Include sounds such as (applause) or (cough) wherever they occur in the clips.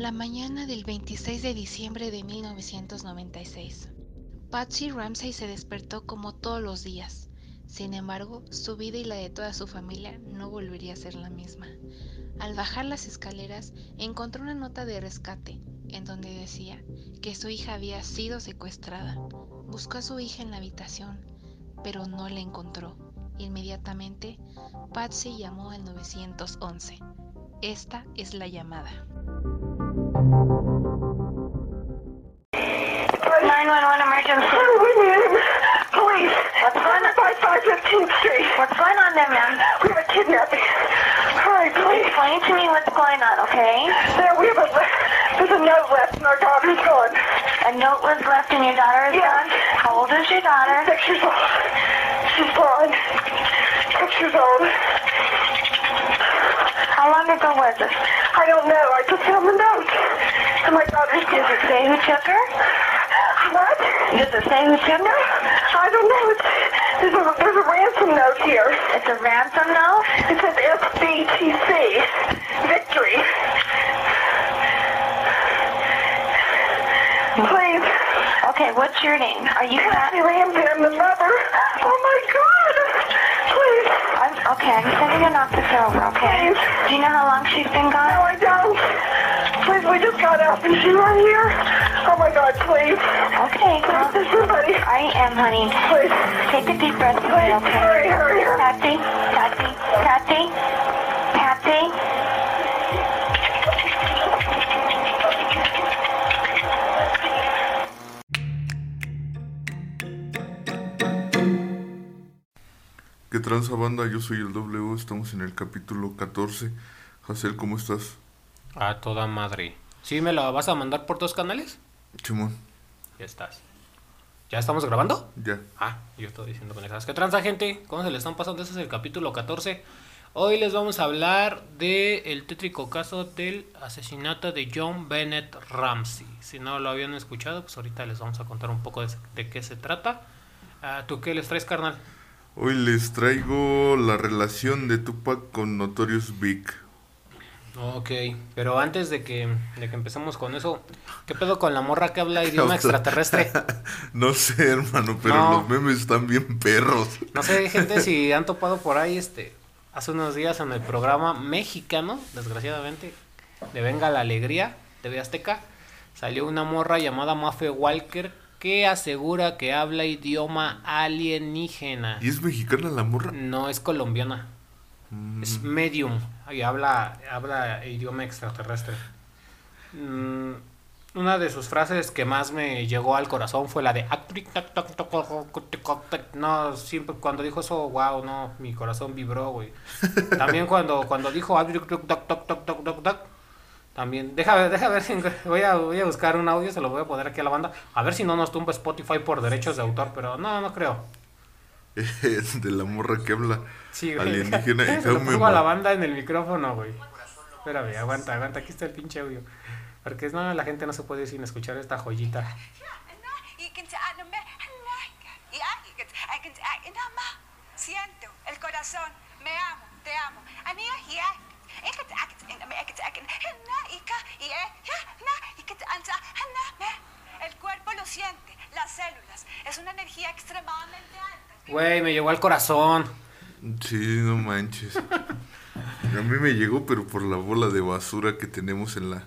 La mañana del 26 de diciembre de 1996. Patsy Ramsey se despertó como todos los días. Sin embargo, su vida y la de toda su familia no volvería a ser la misma. Al bajar las escaleras, encontró una nota de rescate en donde decía que su hija había sido secuestrada. Buscó a su hija en la habitación, pero no la encontró. Inmediatamente, Patsy llamó al 911. Esta es la llamada. 911 emergency. Police. What's going on? 5515th Street. What's going on there, ma'am? We have a kidnapping. Hurry, please. Explain to me what's going on, okay? There, we have a, there's a note left and our daughter's gone. A note was left and your daughter is Yeah. gone? How old is your daughter? Six years old. She's gone. Six years old. How long ago was this? I don't know. I just found the note. And my daughter's Does it say who took her? It say who took? I don't know. It's, there's, a, there's a ransom note here. It's a ransom note? It says SBTC. Victory. Please. Okay, what's your name? Are you Kathy Ramsey, I'm the mother. Oh my God. Please. I'm, okay, I'm sending an officer over, okay? Please. Do you know how long she's been gone? No? I don't. Please, we just got out. Is she right here? Oh my God, please. Okay, Please, well, there's somebody. I am, honey. Please. Take a deep breath, Please, okay? hurry, hurry, hurry. Patsy, Patsy, Patsy, Patsy. ¿Qué tranza banda? Yo soy el W, estamos en el capítulo 14. Hazel, ¿cómo estás? A toda madre. ¿Sí me la vas a mandar por dos canales? Chimón, Ya estás. ¿Ya estamos grabando? ya. Ah, yo estoy diciendo pendejadas. ¿Qué tranza, gente? ¿Cómo se le están pasando? Este es el capítulo 14. Hoy les vamos a hablar del el tétrico caso del asesinato de John Bennett Ramsey. Si no lo habían escuchado, pues ahorita les vamos a contar un poco de, de qué se trata. Ah, ¿Tú qué les traes, carnal? Hoy les traigo la relación de Tupac con Notorious Big. Ok, pero antes de que, de que empecemos con eso, ¿qué pedo con la morra que habla idioma (laughs) extraterrestre? (laughs) No sé, hermano, pero No. los memes están bien perros. No sé, gente, si (laughs) han topado por ahí, este, hace unos días en el programa mexicano, desgraciadamente, de Venga la Alegría, de Azteca, salió una morra llamada Mafe Walker que asegura que habla idioma alienígena. ¿Y es mexicana la morra? No es colombiana, es medium y habla, habla idioma extraterrestre. Mm, una de sus frases que más me llegó al corazón fue la de no siempre cuando dijo eso wow no mi corazón vibró güey también cuando cuando dijo también deja ver deja ver si voy a voy a buscar un audio se lo voy a poner aquí a la banda a ver si no nos tumba Spotify por derechos de autor pero no no creo de la morra que habla Sí, güey. alienígena. y Se lo pongo a la banda en el micrófono, güey. Espérame, aguanta, aguanta. Aquí está el pinche audio. Porque no, la gente no se puede ir sin escuchar esta joyita. Siento el corazón, me amo, te amo. El cuerpo lo siente, las células. Es una energía extremadamente alta. Güey, me llegó al corazón. Sí, no manches. (laughs) A mí me llegó, pero por la bola de basura que tenemos en la,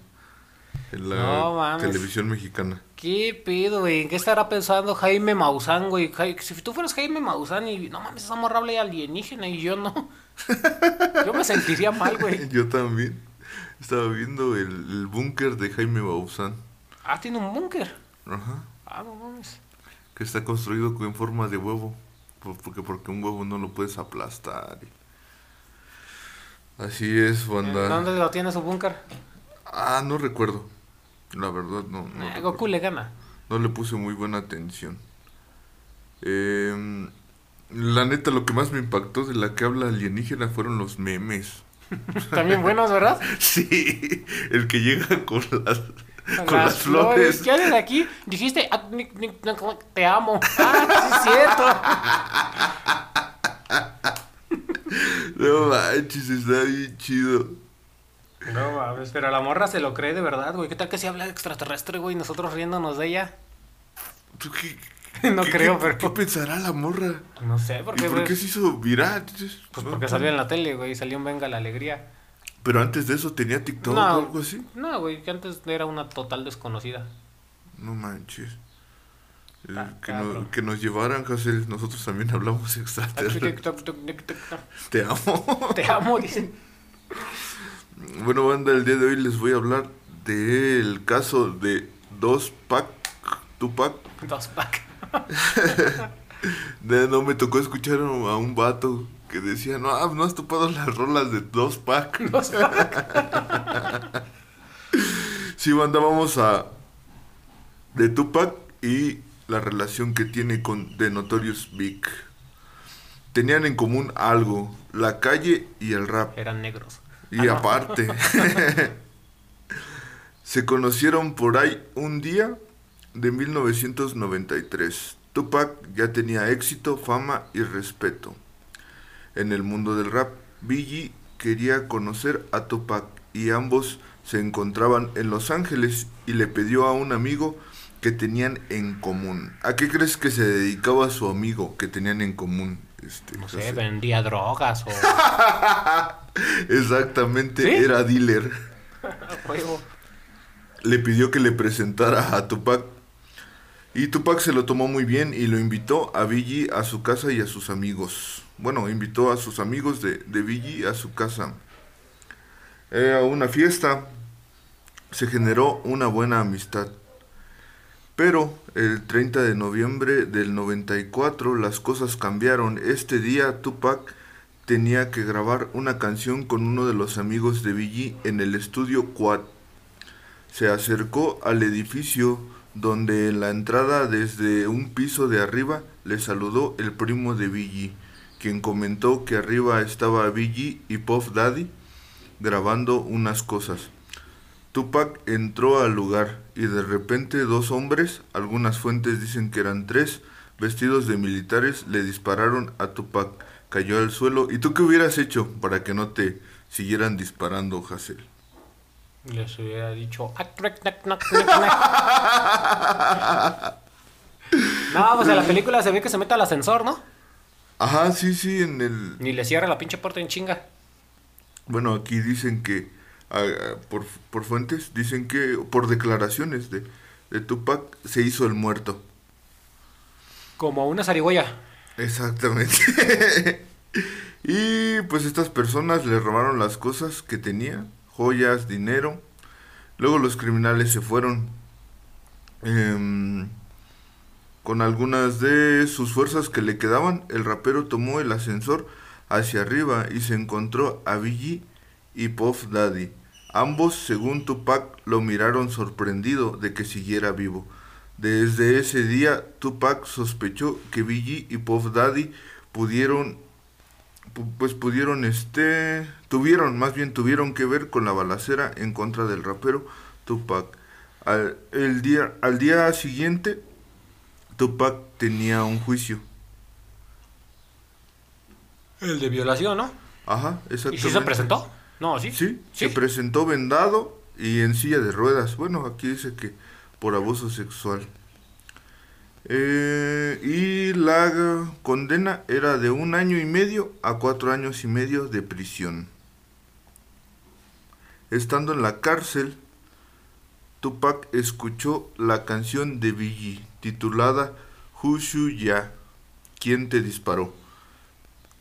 en la No mames. televisión mexicana. ¿Qué pedo, güey? ¿En qué estará pensando Jaime Maussan, güey? Si tú fueras Jaime Maussan y no mames, esa morra habla alienígena y yo no. (laughs) Yo me sentiría mal, güey. (laughs) Yo también. Estaba viendo el, el búnker de Jaime Bausán. Ah, tiene un búnker. Ajá. Ah, no mames. Que está construido en forma de huevo. Por- Porque, porque un huevo no lo puedes aplastar. Así es, banda. ¿Dónde lo tiene su búnker? Ah, no recuerdo. La verdad, no. no, Eh. Goku le gana. No le puse muy buena atención. Em, la neta, lo que más me impactó de la que habla alienígena fueron los memes. (laughs) También buenos, ¿verdad? (laughs) Sí, el que llega con las, con Las las flores. ¿Qué haces aquí? Dijiste, "Ah, te amo. Ah, sí es cierto. (laughs) No manches, está bien chido. No mames, pero la morra se lo cree de verdad, güey. ¿Qué tal que si habla extraterrestre, güey? Nosotros riéndonos de ella. ¿Tú qué, (laughs) No qué- creo, qué- pero- ¿Qué pensará la morra? No sé, ¿Y porque. por qué se hizo viral? Pues porque salió en la tele, güey. Salió en Venga la Alegría. Pero antes de eso tenía TikTok No. o algo así. No, güey, que antes era una total desconocida. No manches. Eh, Ah, que, nos, que nos llevaran, Hazel. Nosotros también hablamos (laughs) extraterrestre. Te amo. (laughs) Te amo, dicen. (laughs) Bueno, banda, el día de hoy les voy a hablar del caso de dos Pac, Tupac. Dos pack. No me tocó escuchar a un vato que decía, no, ah, no has topado las rolas de dos Pac. Dos (laughs) pack. Sí, banda, vamos a de Tupac y la relación que tiene con The Notorious Big. Tenían en común algo, la calle y el rap. Eran negros. Y aparte, (laughs) se conocieron por ahí un día de 1993. Tupac ya tenía éxito, fama y respeto en el mundo del rap. Biggie quería conocer a Tupac y ambos se encontraban en Los Ángeles y le pidió a un amigo que tenían en común. ¿A qué crees que se dedicaba su amigo que tenían en común? Este, No sé, vendía drogas o. (laughs) Exactamente, ¿Sí? era dealer. (laughs) Le pidió que le presentara a Tupac. Y Tupac se lo tomó muy bien y lo invitó a Biggie a su casa y a sus amigos. Bueno, invitó a sus amigos de, de Biggie a su casa. A una fiesta. Se generó una buena amistad. Pero el 30 de noviembre del 94 las cosas cambiaron. Este día Tupac tenía que grabar una canción con uno de los amigos de Biggie en el estudio Quad se acercó al edificio donde en la entrada desde un piso de arriba le saludó el primo de Biggie, quien comentó que arriba estaba Biggie y Puff Daddy grabando unas cosas. Tupac entró al lugar y de repente dos hombres, algunas fuentes dicen que eran tres, vestidos de militares, le dispararon a Tupac. Cayó al suelo. ¿Y tú qué hubieras hecho para que no te siguieran disparando, Hassel? Les hubiera dicho. "Ah, crack, knack, knack, knack, knack". (laughs) No, pues en la película se ve que se mete al ascensor, ¿no? Ajá, sí, sí, en el... Ni le cierra la pinche puerta en chinga. Bueno, aquí dicen que, ah, por, por fuentes, dicen que, por declaraciones de, de Tupac, se hizo el muerto. Como una zarigüeya. Exactamente. (laughs) y pues estas personas le robaron las cosas que tenía, joyas, dinero. Luego los criminales se fueron em, con algunas de sus fuerzas que le quedaban. El rapero tomó el ascensor hacia arriba y se encontró a Biggie y Puff Daddy. Ambos, según Tupac, lo miraron sorprendido de que siguiera vivo. Desde ese día, Tupac sospechó que Biggie y Puff Daddy pudieron, pu- pues pudieron, este, tuvieron, más bien tuvieron que ver con la balacera en contra del rapero Tupac. Al, el día, al día siguiente, Tupac tenía un juicio. El de violación, ¿no? Ajá, ¿Y exactamente. si se presentó? No, sí. Sí, se presentó vendado y en silla de ruedas. Bueno, aquí dice que por abuso sexual. Eh, y la condena era de un año y medio a cuatro años y medio de prisión. Estando en la cárcel, Tupac escuchó la canción de Biggie titulada Who Shoot Ya? ¿Quién te disparó?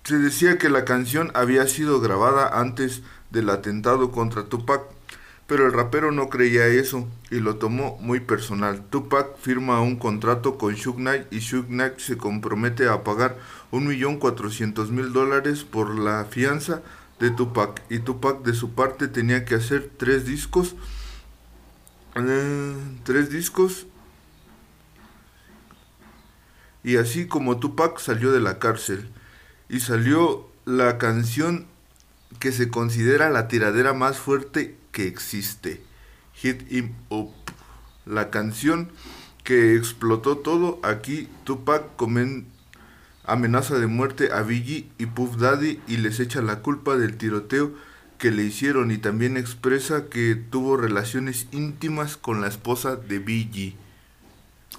Se decía que la canción había sido grabada antes del atentado contra Tupac, pero el rapero no creía eso y lo tomó muy personal. Tupac firma un contrato con Suge Knight y Suge Knight se compromete a pagar 1.400.000 dólares por la fianza de Tupac y Tupac de su parte tenía que hacer tres discos eh, tres discos y así como Tupac salió de la cárcel y salió la canción que se considera la tiradera más fuerte que existe, Hit Him Up. La canción que explotó todo, aquí Tupac comen- amenaza de muerte a Biggie y Puff Daddy y les echa la culpa del tiroteo que le hicieron y también expresa que tuvo relaciones íntimas con la esposa de Billy.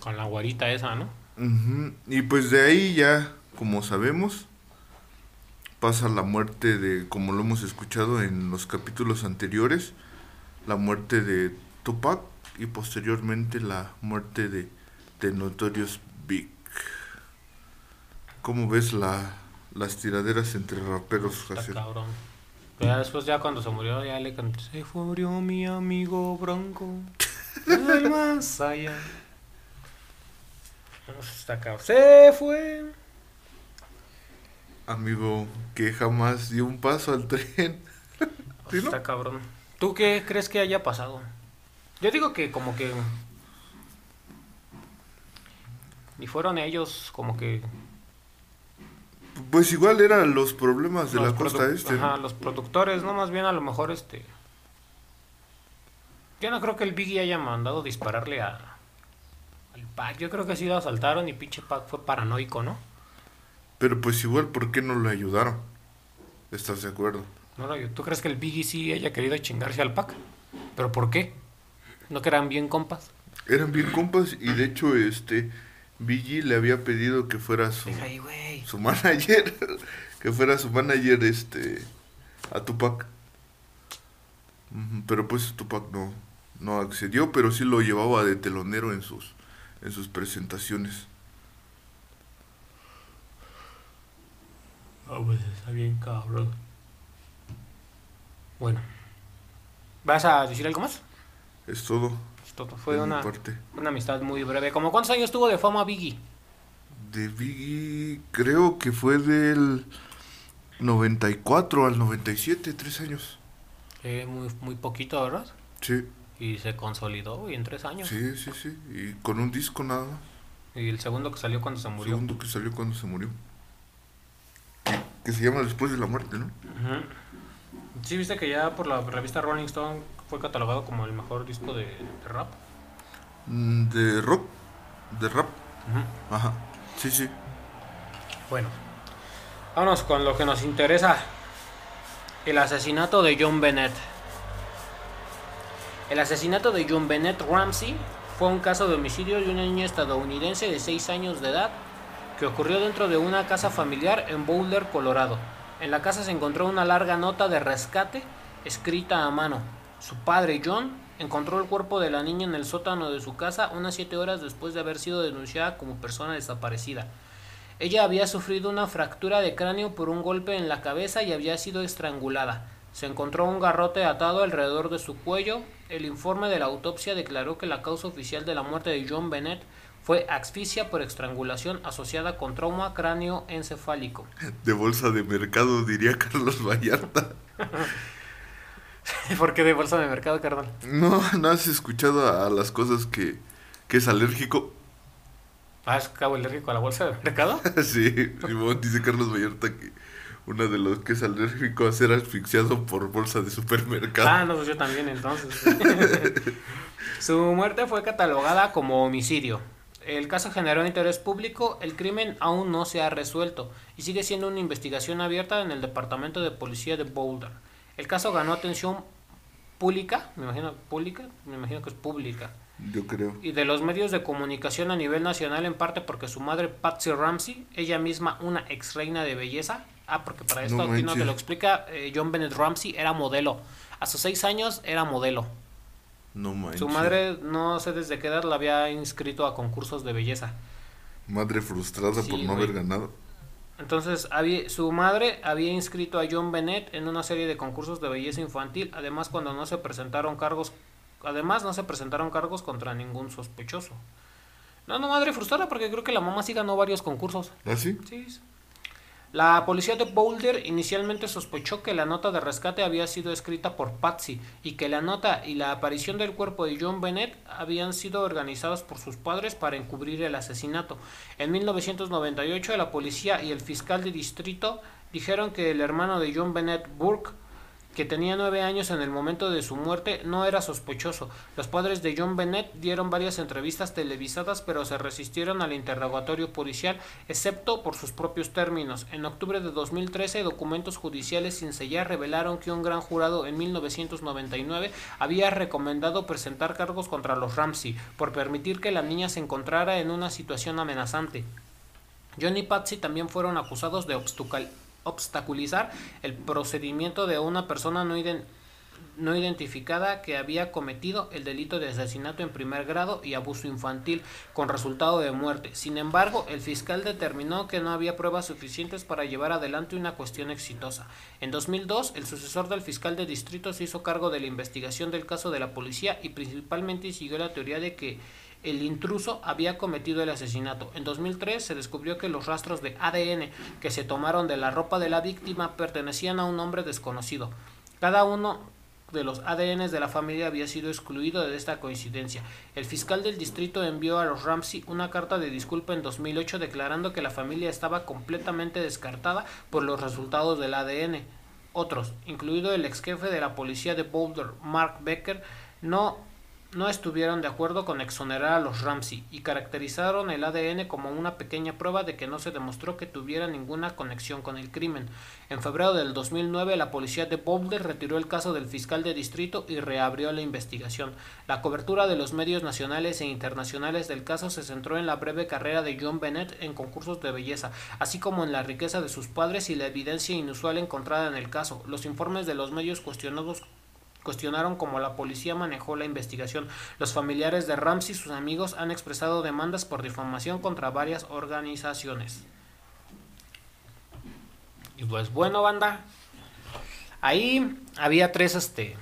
Con la guarita esa, ¿no? Ujú, Y pues de ahí ya, como sabemos, pasa la muerte de, como lo hemos escuchado en los capítulos anteriores, la muerte de Tupac y posteriormente la muerte de, de Notorious Big. ¿Cómo ves la, las tiraderas entre raperos? Está cabrón. Pero ya después, ya cuando se murió, ya le canté. Se murió mi amigo Bronco. (laughs) Del más allá. Está. Se fue. Amigo que jamás dio un paso al tren. (laughs) ¿Sí, no? Está cabrón. ¿Tú qué crees que haya pasado? Yo digo que como que... Ni fueron ellos como que... Pues igual eran los problemas de la los costa produ- este. Ajá, los productores, no más bien a lo mejor este... Yo no creo que el Biggie haya mandado dispararle a... Al Pac. Yo creo que sí lo asaltaron y pinche Pac fue paranoico, ¿no? Pero pues igual, ¿por qué no lo ayudaron? ¿Estás de acuerdo? No, no, ¿Tú crees que el Biggie sí haya querido chingarse al Pac? ¿Pero por qué? ¿No que eran bien compas? Eran bien compas y de hecho este Billy le había pedido que fuera su, ahí, su manager, (laughs) que fuera su manager este a Tupac. Pero pues Tupac no no accedió, pero sí lo llevaba de telonero en sus en sus presentaciones. Ah, pues está bien cabrón. Bueno. ¿Vas a decir algo más? Es todo. Es todo. Fue una, parte. una amistad muy breve. ¿Cómo cuántos años tuvo de fama Biggie? De Biggie creo que fue del 94 al 97, tres años. Eh, muy, muy poquito, ¿verdad? Sí, Y se consolidó güey, en tres años. sí, sí, sí. Y con un disco nada más. Y el segundo que salió cuando se murió. segundo que salió cuando se murió. Que se llama Después de la muerte, ¿no? Ujú. Sí, viste que ya por la revista Rolling Stone fue catalogado como el mejor disco de, de rap. Mm, De rock, de rap. Ajá. Sí, sí. Bueno, vámonos con lo que nos interesa. El asesinato de John Bennett. El asesinato de John Bennett Ramsey fue un caso de homicidio de una niña estadounidense de 6 años de edad que ocurrió dentro de una casa familiar en Boulder, Colorado. En la casa se encontró una larga nota de rescate escrita a mano. Su padre, John, encontró el cuerpo de la niña en el sótano de su casa unas 7 horas después de haber sido denunciada como persona desaparecida. Ella había sufrido una fractura de cráneo por un golpe en la cabeza y había sido estrangulada. Se encontró un garrote atado alrededor de su cuello. El informe de la autopsia declaró que la causa oficial de la muerte de John Bennett fue asfixia por estrangulación asociada con trauma cráneo encefálico. De bolsa de mercado, diría (laughs) Carlos Vallarta. (laughs) ¿Por qué de bolsa de mercado, carnal? No, ¿no has escuchado a, a las cosas que, que es alérgico? ¿Has cabo alérgico a la bolsa de mercado? (laughs) sí, dice Carlos Vallarta que uno de los que es alérgico a ser asfixiado por bolsa de supermercado. Ah, no, pues yo también entonces. (laughs) Su muerte fue catalogada como homicidio. El caso generó interés público, el crimen aún no se ha resuelto y sigue siendo una investigación abierta en el Departamento de Policía de Boulder. El caso ganó atención pública, me imagino pública, me imagino que es pública, Yo creo. y de los medios de comunicación a nivel nacional en parte porque su madre Patsy Ramsey, ella misma una ex reina de belleza, ah, porque para esto No aquí no te lo explica, eh, John Bennett Ramsey era modelo, a sus seis años era modelo. No manches. Su madre no sé desde qué edad la había inscrito a concursos de belleza. Madre frustrada Sí, por no güey. haber ganado. Entonces, había, su madre había inscrito a John Bennett en una serie de concursos de belleza infantil, además cuando no se presentaron cargos, además no se presentaron cargos contra ningún sospechoso. No, no, madre frustrada porque creo que la mamá sí ganó varios concursos. ¿Ah, sí? Sí. La policía de Boulder inicialmente sospechó que la nota de rescate había sido escrita por Patsy y que la nota y la aparición del cuerpo de John Bennett habían sido organizados por sus padres para encubrir el asesinato. En 1998 la policía y el fiscal de distrito dijeron que el hermano de John Bennett Burke que tenía nueve años en el momento de su muerte, no era sospechoso. Los padres de John Bennett dieron varias entrevistas televisadas, pero se resistieron al interrogatorio policial, excepto por sus propios términos. En octubre de 2013, documentos judiciales sin sellar revelaron que un gran jurado en 1999 había recomendado presentar cargos contra los Ramsey por permitir que la niña se encontrara en una situación amenazante. John y Patsy también fueron acusados de obstacal- obstaculizar el procedimiento de una persona no, iden- no identificada que había cometido el delito de asesinato en primer grado y abuso infantil con resultado de muerte. Sin embargo, el fiscal determinó que no había pruebas suficientes para llevar adelante una cuestión exitosa. En 2002, el sucesor del fiscal de distrito se hizo cargo de la investigación del caso de la policía y principalmente siguió la teoría de que el intruso había cometido el asesinato. En 2003 se descubrió que los rastros de ADN que se tomaron de la ropa de la víctima pertenecían a un hombre desconocido. Cada uno de los ADN de la familia había sido excluido de esta coincidencia. El fiscal del distrito envió a los Ramsey una carta de disculpa en 2008 declarando que la familia estaba completamente descartada por los resultados del ADN. Otros, incluido el ex jefe de la policía de Boulder, Mark Becker, no no estuvieron de acuerdo con exonerar a los Ramsey y caracterizaron el ADN como una pequeña prueba de que no se demostró que tuviera ninguna conexión con el crimen. En febrero del 2009, la policía de Boulder retiró el caso del fiscal de distrito y reabrió la investigación. La cobertura de los medios nacionales e internacionales del caso se centró en la breve carrera de John Bennett en concursos de belleza, así como en la riqueza de sus padres y la evidencia inusual encontrada en el caso. Los informes de los medios cuestionados cuestionaron cómo la policía manejó la investigación. Los familiares de Ramsey y sus amigos han expresado demandas por difamación contra varias organizaciones. Y pues bueno, banda. Ahí había tres este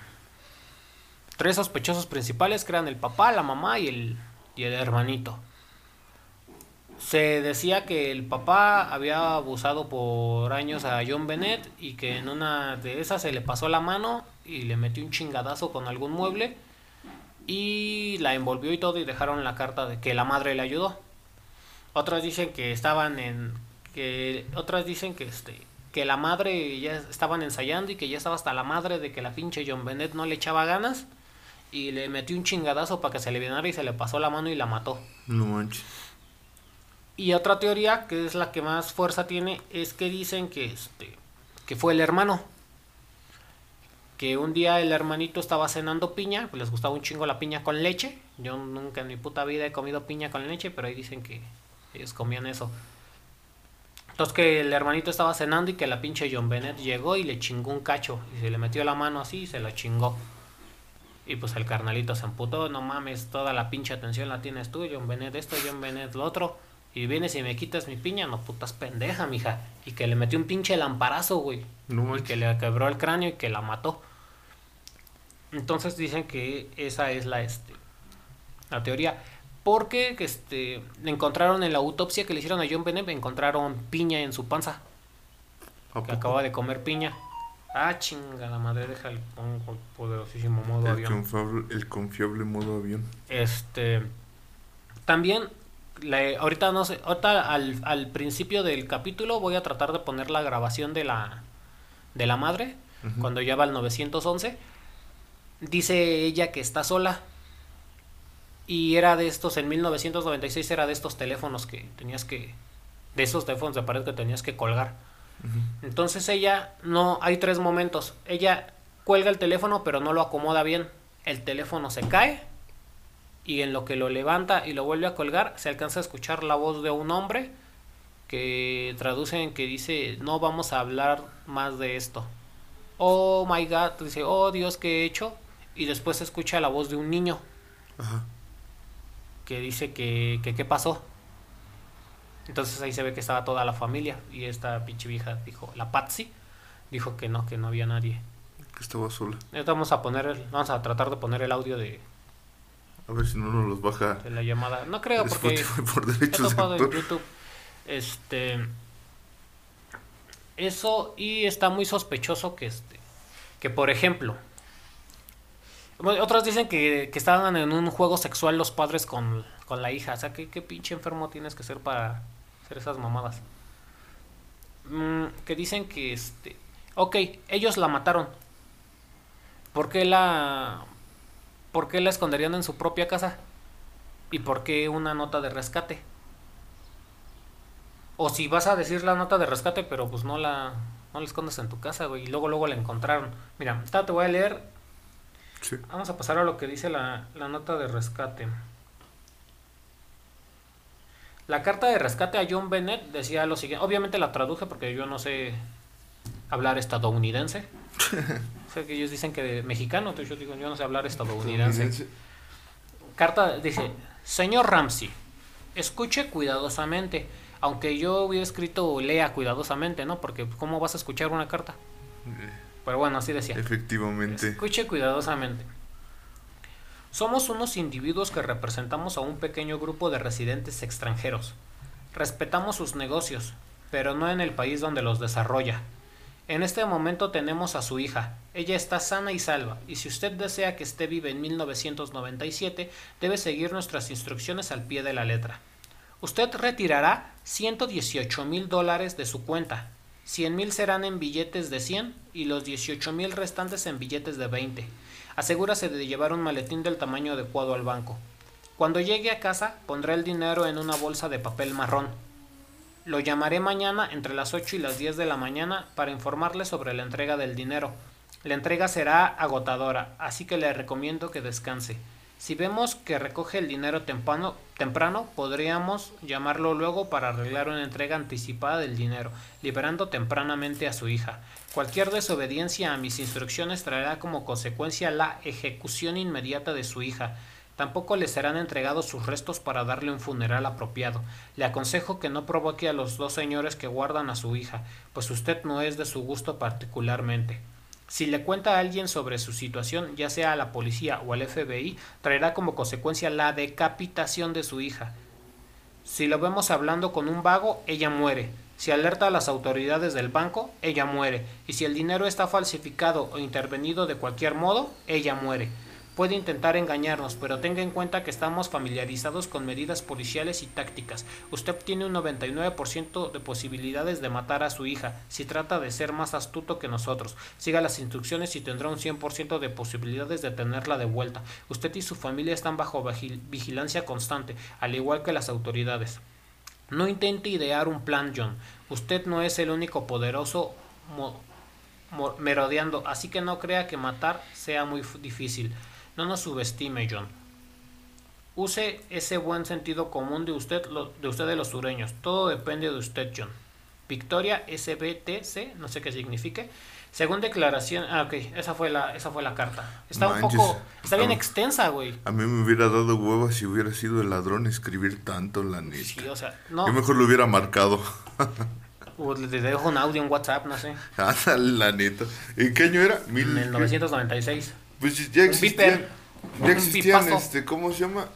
tres sospechosos principales que eran el papá, la mamá y el y el hermanito. Se decía que el papá había abusado por años a John Bennett y que en una de esas se le pasó la mano y le metió un chingadazo con algún mueble y la envolvió y todo y dejaron la carta de que la madre le ayudó. Otras dicen que estaban en que otras dicen que este que la madre ya estaban ensayando y que ya estaba hasta la madre de que la pinche John Bennett no le echaba ganas y le metió un chingadazo para que se le vienara y se le pasó la mano y la mató. No manches. Y otra teoría, que es la que más fuerza tiene, es que dicen que este que fue el hermano. Que un día el hermanito estaba cenando piña, pues les gustaba un chingo la piña con leche. Yo nunca en mi puta vida he comido piña con leche, pero ahí dicen que ellos comían eso. Entonces que el hermanito estaba cenando y que la pinche John Bennett llegó y le chingó un cacho. Y se le metió la mano así y se la chingó. Y pues el carnalito se emputó, no mames, toda la pinche atención la tienes tú, John Bennett esto, John Bennett lo otro. Y vienes y me quitas mi piña, no putas pendeja, mija. Y que le metió un pinche lamparazo, güey. No Y que le quebró el cráneo y que la mató. Entonces dicen que esa es la, este, la teoría. Porque este, le encontraron en la autopsia que le hicieron a John Bennett, encontraron piña en su panza. ¿A Que poco? acaba de comer piña. Ah, chinga la madre, deja el pongo el poderosísimo modo El avión. confiable, el confiable modo avión. Este. También. le- ahorita no sé. Ahorita al, al principio del capítulo voy a tratar de poner la grabación de la. De la madre. Cuando ya va al 911. Dice ella que está sola. Y era de estos. En 1996 era de estos teléfonos que tenías que. De esos teléfonos de pared que tenías que colgar. Entonces ella no, hay tres momentos. Ella cuelga el teléfono pero no lo acomoda bien. El teléfono se cae y en lo que lo levanta y lo vuelve a colgar se alcanza a escuchar la voz de un hombre que traduce en que dice no vamos a hablar más de esto. Oh my god, dice oh Dios que he hecho y después se escucha la voz de un niño Ajá. que dice que que qué pasó. Entonces ahí se ve que estaba toda la familia y esta pinche vieja dijo, la Patsy dijo que no, que no había nadie. Que estaba sola. Ahorita vamos a poner, el- vamos a tratar de poner el audio de, A ver si no nos los baja de la llamada. No creo porque por he derechos de topado en. YouTube. Este eso y está muy sospechoso que este que por ejemplo otros dicen que, que estaban en un juego sexual los padres con, con la hija. O sea, ¿qué, qué pinche enfermo tienes que ser para hacer esas mamadas? Mm, que dicen que este. Ok, ellos la mataron. ¿por qué la, por qué la esconderían en su propia casa? ¿Y por qué una nota de rescate? O si vas a decir la nota de rescate, pero pues no la, no la escondes en tu casa, güey, y luego luego la encontraron. Mira, te voy a leer. Sí. Vamos a pasar a lo que dice la, la nota de rescate. La carta de rescate a John Bennett decía lo siguiente. Obviamente la traduje porque yo no sé hablar estadounidense. (laughs) o sea que ellos dicen que de mexicano, entonces yo digo, yo no sé hablar estadounidense. Carta dice, señor Ramsey, escuche cuidadosamente. Aunque yo hubiera escrito lea cuidadosamente, ¿no? Porque ¿cómo vas a escuchar una carta? Pero bueno, así decía. Efectivamente. Escuche cuidadosamente. Somos unos individuos que representamos a un pequeño grupo de residentes extranjeros. Respetamos sus negocios, pero no en el país donde los desarrolla. En este momento tenemos a su hija. Ella está sana y salva, y si usted desea que esté viva en 1997, debe seguir nuestras instrucciones al pie de la letra. Usted retirará 118 mil dólares de su cuenta. 100 mil serán en billetes de 100 y los 18 mil restantes en billetes de 20. Asegúrase de llevar un maletín del tamaño adecuado al banco. Cuando llegue a casa, pondrá el dinero en una bolsa de papel marrón. Lo llamaré mañana entre las 8 y las 10 de la mañana para informarle sobre la entrega del dinero. La entrega será agotadora, así que le recomiendo que descanse. Si vemos que recoge el dinero temprano, temprano, podríamos llamarlo luego para arreglar una entrega anticipada del dinero, liberando tempranamente a su hija. Cualquier desobediencia a mis instrucciones traerá como consecuencia la ejecución inmediata de su hija. Tampoco le serán entregados sus restos para darle un funeral apropiado. Le aconsejo que no provoque a los dos señores que guardan a su hija, pues usted no es de su gusto particularmente. Si le cuenta a alguien sobre su situación, ya sea a la policía o al FBI, traerá como consecuencia la decapitación de su hija. Si lo vemos hablando con un vago, ella muere. Si alerta a las autoridades del banco, ella muere. Y si el dinero está falsificado o intervenido de cualquier modo, ella muere. Puede intentar engañarnos, pero tenga en cuenta que estamos familiarizados con medidas policiales y tácticas. Usted tiene un 99% de posibilidades de matar a su hija si trata de ser más astuto que nosotros. Siga las instrucciones y tendrá un 100% de posibilidades de tenerla de vuelta. Usted y su familia están bajo vigil- vigilancia constante, al igual que las autoridades. No intente idear un plan, John. Usted no es el único poderoso merodeando, así que no crea que matar sea muy difícil. No nos subestime, John. Use ese buen sentido común de usted, lo- de usted de los sureños. Todo depende de usted, John. Victoria SBTC, no sé qué signifique. Según declaración, ah, ok, esa fue la, esa fue la carta. Está un poco, está bien Ah. extensa, güey. A mí me hubiera dado hueva si hubiera sido el ladrón escribir tanto, la neta. Sí, o sea, no. Yo mejor lo hubiera marcado. o le dejo un audio en WhatsApp, no sé. (laughs) Ándale, la neta. ¿En qué año era? Mil- En el 996. Pues ya existían. Ya existían, este, ¿cómo se llama?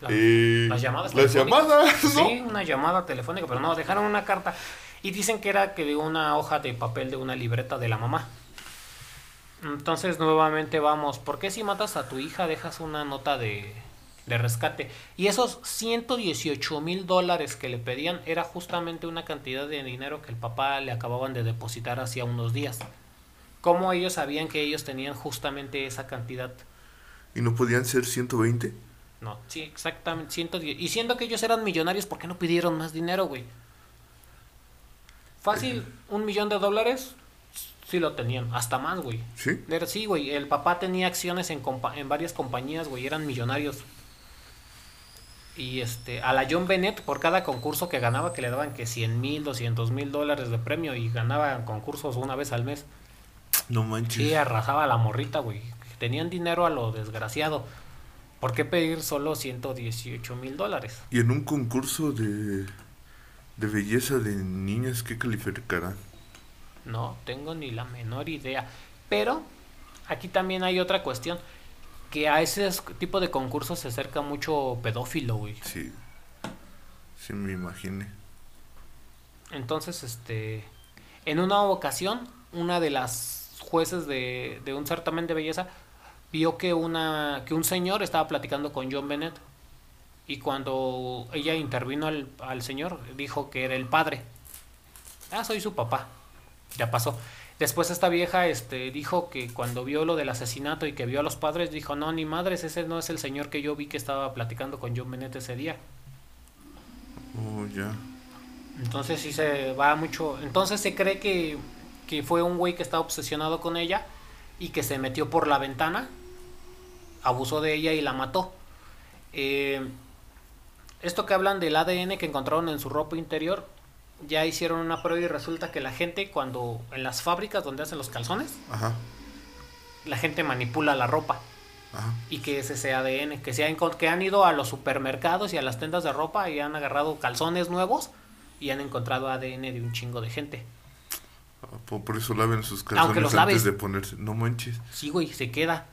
La- Eh, las llamadas Las llamadas, ¿no? Sí, una llamada telefónica, pero no, dejaron una carta y dicen que era que de una hoja de papel de una libreta de la mamá. Entonces nuevamente vamos, ¿por qué si matas a tu hija dejas una nota de, de rescate? Y esos 118 mil dólares que le pedían era justamente una cantidad de dinero que el papá le acababan de depositar hacía unos días. ¿Cómo ellos sabían que ellos tenían justamente esa cantidad? ¿Y no podían ser 120? No, sí, exactamente, 110. Y siendo que ellos eran millonarios, ¿por qué no pidieron más dinero, güey? Fácil, un millón de dólares, sí lo tenían, hasta más, güey. ¿Sí? Era- Sí, güey, el papá tenía acciones en, compa- en varias compañías, güey, eran millonarios. Y este, a la John Bennett, por cada concurso que ganaba, que le daban que 100 mil, 200 mil dólares de premio y ganaba concursos una vez al mes. No manches. Sí, arrasaba a la morrita, güey. Tenían dinero a lo desgraciado. ¿Por qué pedir solo 118 mil dólares? Y en un concurso de, de belleza de niñas, ¿qué calificarán? No tengo ni la menor idea. Pero aquí también hay otra cuestión. Que a ese tipo de concursos se acerca mucho pedófilo, güey. Sí. Sí, me imaginé. Entonces, este... En una ocasión, una de las jueces de, de un certamen de belleza vio que, una, que un señor estaba platicando con John Bennett. Y cuando ella intervino al, al señor, dijo que era el padre. Ah, soy su papá. Ya pasó. Después esta vieja este, dijo que cuando vio lo del asesinato y que vio a los padres, dijo, no, ni madres, ese no es el señor que yo vi que estaba platicando con John Bennett ese día. Oh, ya. Entonces sí se va mucho. Entonces se cree que, que fue un güey que estaba obsesionado con ella y que se metió por la ventana, abusó de ella y la mató. Eh, esto que hablan del ADN que encontraron en su ropa interior, ya hicieron una prueba y resulta que la gente cuando en las fábricas donde hacen los calzones, Ajá. la gente manipula la ropa Ajá. y que es ese ADN, que, se han, que han ido a los supermercados y a las tiendas de ropa y han agarrado calzones nuevos y han encontrado ADN de un chingo de gente. Ah, Por, eso laven sus calzones los antes de ponerse. No manches. Sí, güey, se queda.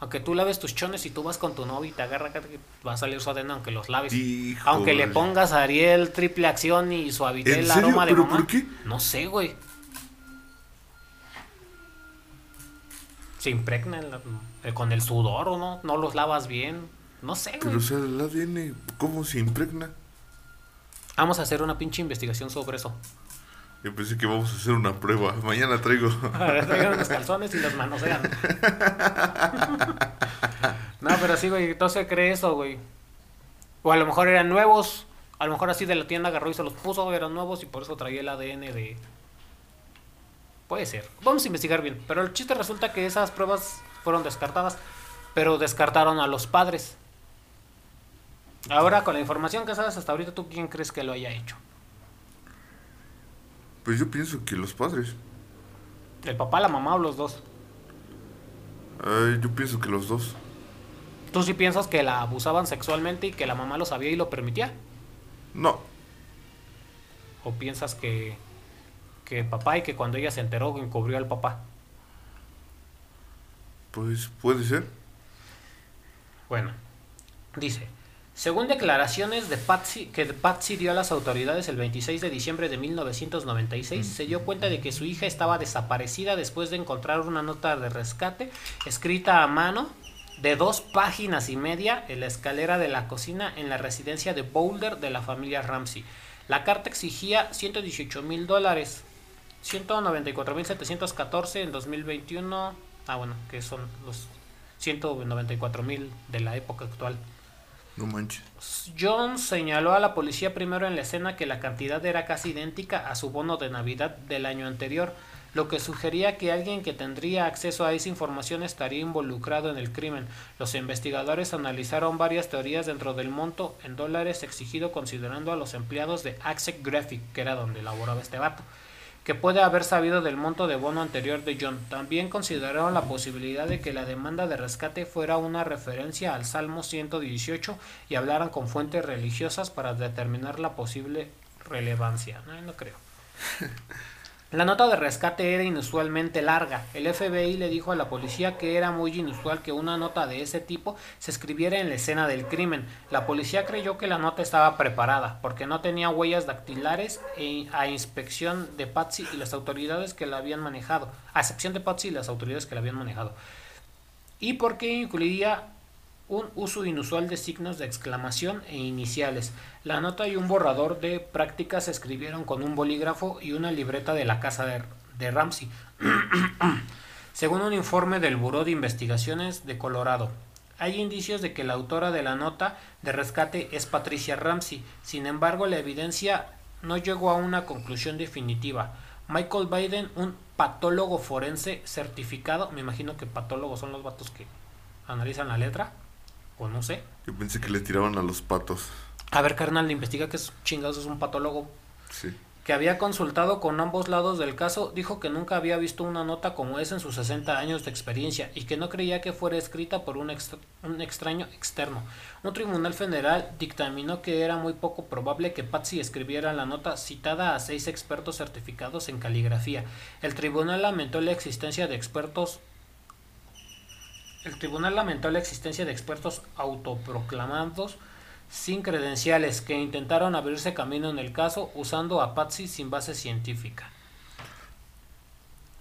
Aunque tú laves tus chones y tú vas con tu novio y te agarra acá, va a salir su ADN aunque los laves. Híjole. Aunque le pongas a Ariel triple acción y suavitel ¿En el aroma de ¿Pero mamá. por qué? No sé, güey. Se impregna eh, con el sudor o no, no los lavas bien. No sé, güey. Pero, o sea, el ADN, ¿cómo se impregna? Vamos a hacer una pinche investigación sobre eso. Yo pensé que vamos a hacer una prueba. Mañana traigo. Traigan los calzones y los manosean. (laughs) no, pero sí, güey, entonces cree eso, güey. O a lo mejor eran nuevos. A lo mejor así de la tienda agarró y se los puso, eran nuevos y por eso traía el ADN de... Puede ser. Vamos a investigar bien. Pero el chiste resulta que esas pruebas fueron descartadas. Pero descartaron a los padres. Ahora, con la información que sabes hasta ahorita, ¿tú quién crees que lo haya hecho? Pues yo pienso que los padres. ¿El papá, la mamá o los dos? Yo pienso que los dos. ¿Tú sí piensas que la abusaban sexualmente y que la mamá lo sabía y lo permitía? No. ¿O piensas que, que papá y que cuando ella se enteró encubrió al papá? Pues puede ser. Bueno, dice, según declaraciones de Patsy, que Patsy dio a las autoridades el 26 de diciembre de 1996, se dio cuenta de que su hija estaba desaparecida después de encontrar una nota de rescate escrita a mano de dos páginas y media en la escalera de la cocina en la residencia de Boulder de la familia Ramsey. La carta exigía 118 mil dólares, 194 mil 714 en 2021. Ah, bueno, que son los 194 mil de la época actual. No. John señaló a la policía primero en la escena que la cantidad era casi idéntica a su bono de Navidad del año anterior, lo que sugería que alguien que tendría acceso a esa información estaría involucrado en el crimen. Los investigadores analizaron varias teorías dentro del monto en dólares exigido considerando a los empleados de Access Graphic, que era donde laboraba este vato que puede haber sabido del monto de bono anterior de John. También consideraron la posibilidad de que la demanda de rescate fuera una referencia al Salmo 118 y hablaran con fuentes religiosas para determinar la posible relevancia. No, no creo. (laughs) La nota de rescate era inusualmente larga. El FBI le dijo a la policía que era muy inusual que una nota de ese tipo se escribiera en la escena del crimen. La policía creyó que la nota estaba preparada porque no tenía huellas dactilares e- a inspección de Patsy y las autoridades que la habían manejado. A excepción de Patsy y las autoridades que la habían manejado. Y porque incluía un uso inusual de signos de exclamación e iniciales. La nota y un borrador de prácticas se escribieron con un bolígrafo y una libreta de la casa de, de Ramsey. (clears throat) Según un informe del Buró de Investigaciones de Colorado, hay indicios de que la autora de la nota de rescate es Patricia Ramsey. Sin embargo, la evidencia no llegó a una conclusión definitiva. Michael Biden, un patólogo forense certificado, me imagino que patólogos son los vatos que analizan la letra, o no sé. Yo pensé que le tiraban a los patos. A ver, carnal, investiga que es chingados es un patólogo Sí. que había consultado con ambos lados del caso, dijo que nunca había visto una nota como esa en sus 60 años de experiencia y que no creía que fuera escrita por un, extra- un extraño externo. Un tribunal federal dictaminó que era muy poco probable que Patsy escribiera la nota citada a seis expertos certificados en caligrafía. El tribunal lamentó la existencia de expertos el tribunal lamentó la existencia de expertos autoproclamados sin credenciales que intentaron abrirse camino en el caso usando a Patsy sin base científica.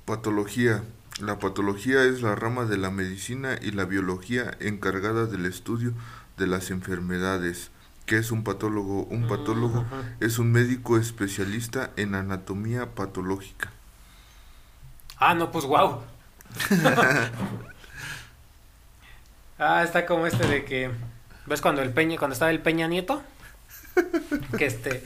Patología. La patología es la rama de la medicina y la biología encargada del estudio de las enfermedades. ¿Qué es un patólogo? Un patólogo es un médico especialista en anatomía patológica. Ah, no, pues wow. (laughs) ah, está como este de que. ¿Ves cuando el Peña, cuando estaba el Peña Nieto? Que este.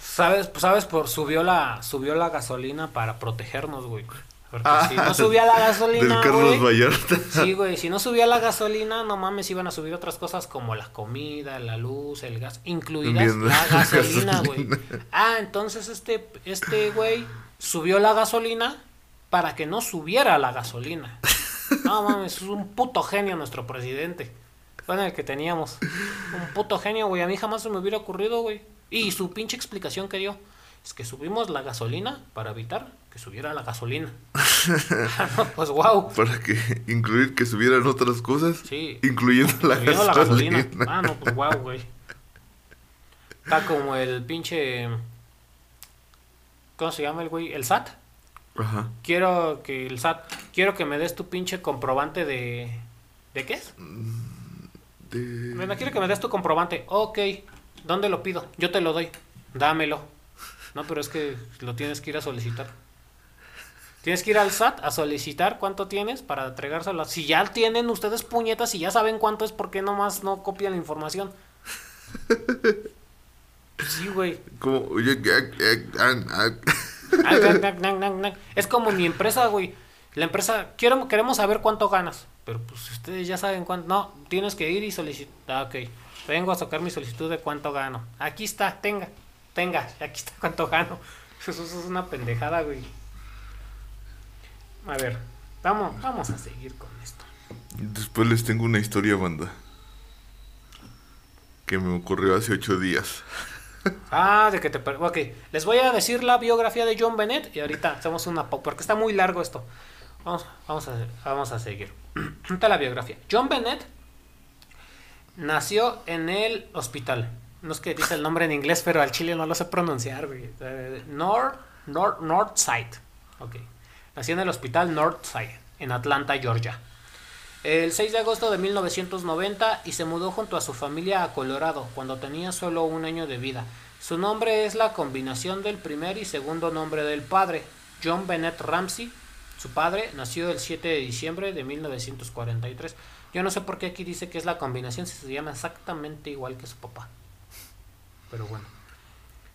¿Sabes? Pues, ¿Sabes? Por subió la, subió la gasolina para protegernos, güey. Porque Ah, si no subía la Del gasolina. Carlos güey, Vallarta. Sí, güey, si no subía la gasolina, no mames, iban a subir otras cosas como la comida, la luz, el gas, incluidas Bien, la la (laughs) gasolina, güey. Ah, entonces este, este güey subió la gasolina para que no subiera la gasolina. No mames, es un puto genio nuestro presidente. Bueno, el que teníamos. Un puto genio, güey. A mí jamás se me hubiera ocurrido, güey. Y su pinche explicación que dio es que subimos la gasolina para evitar que subiera la gasolina. (laughs) (laughs) Pues wow. Para que incluir que subieran otras cosas. Sí. Incluyendo la Incluyendo gasolina. Ah, no, pues wow, güey. Está como el pinche. ¿Cómo se llama el güey? El SAT. Ajá. Quiero que el SAT. Quiero que me des tu pinche comprobante de. ¿De qué es? De- Bueno, quiero que me des tu comprobante. Ok. ¿Dónde lo pido? Yo te lo doy. Dámelo. No, pero es que lo tienes que ir a solicitar. Tienes que ir al SAT a solicitar cuánto tienes para entregárselo. Si ya tienen ustedes puñetas y ya saben cuánto es, ¿por qué nomás no copian la información? (laughs) Sí, güey. Como, ah, ah. Es como mi empresa, güey. La empresa, quiero, queremos saber cuánto ganas. Pero pues ustedes ya saben cuánto. No, tienes que ir y solicitar. Ok. Vengo a sacar mi solicitud de cuánto gano. Aquí está, tenga. Tenga, aquí está cuánto gano. Eso, (laughs) eso es una pendejada, güey. A ver, vamos, vamos a seguir con esto. Después les tengo una historia, banda. Que me ocurrió hace ocho días. (laughs) Ah, de que te... Ok, les voy a decir la biografía de John Bennett y ahorita hacemos una... Porque está muy largo esto. Vamos, vamos, a, vamos a seguir. (clears throat) Ahorita la biografía. John Bennett nació en el hospital. No es que dice el nombre en inglés, pero al chile no lo sé pronunciar. Eh, North, North, Northside. Ok. Nació en el hospital Northside, en Atlanta, Georgia. El 6 de agosto de 1990 y se mudó junto a su familia a Colorado cuando tenía solo un año de vida. Su nombre es la combinación del primer y segundo nombre del padre, John Bennett Ramsey. Su padre nació el 7 de diciembre de 1943. Yo no sé por qué aquí dice que es la combinación si se llama exactamente igual que su papá. Pero bueno.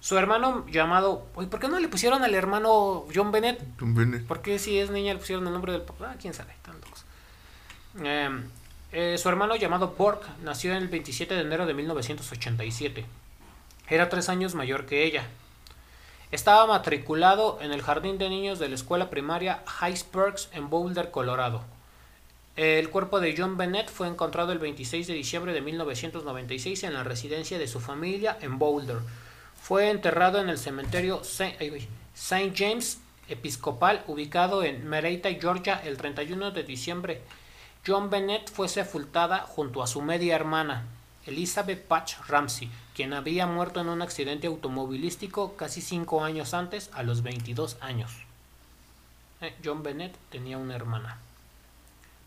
Su hermano llamado... Uy, ¿Por qué no le pusieron al hermano John Bennett? Don Bene. ¿Por qué si es niña le pusieron el nombre del papá? Ah, quién sabe. Eh, eh, su hermano llamado Bork nació el 27 de enero de 1987. Era tres años mayor que ella. Estaba matriculado en el jardín de niños de la escuela primaria High en Boulder, Colorado. El cuerpo de John Bennett fue encontrado el 26 de diciembre de 1996 en la residencia de su familia en Boulder. Fue enterrado en el cementerio Saint James Episcopal ubicado en Mereita, Georgia, el 31 de diciembre. John Bennett fue sepultada junto a su media hermana, Elizabeth Patch Ramsey, quien había muerto en un accidente automovilístico casi cinco años antes, a los 22 años. Eh, John Bennett tenía una hermana.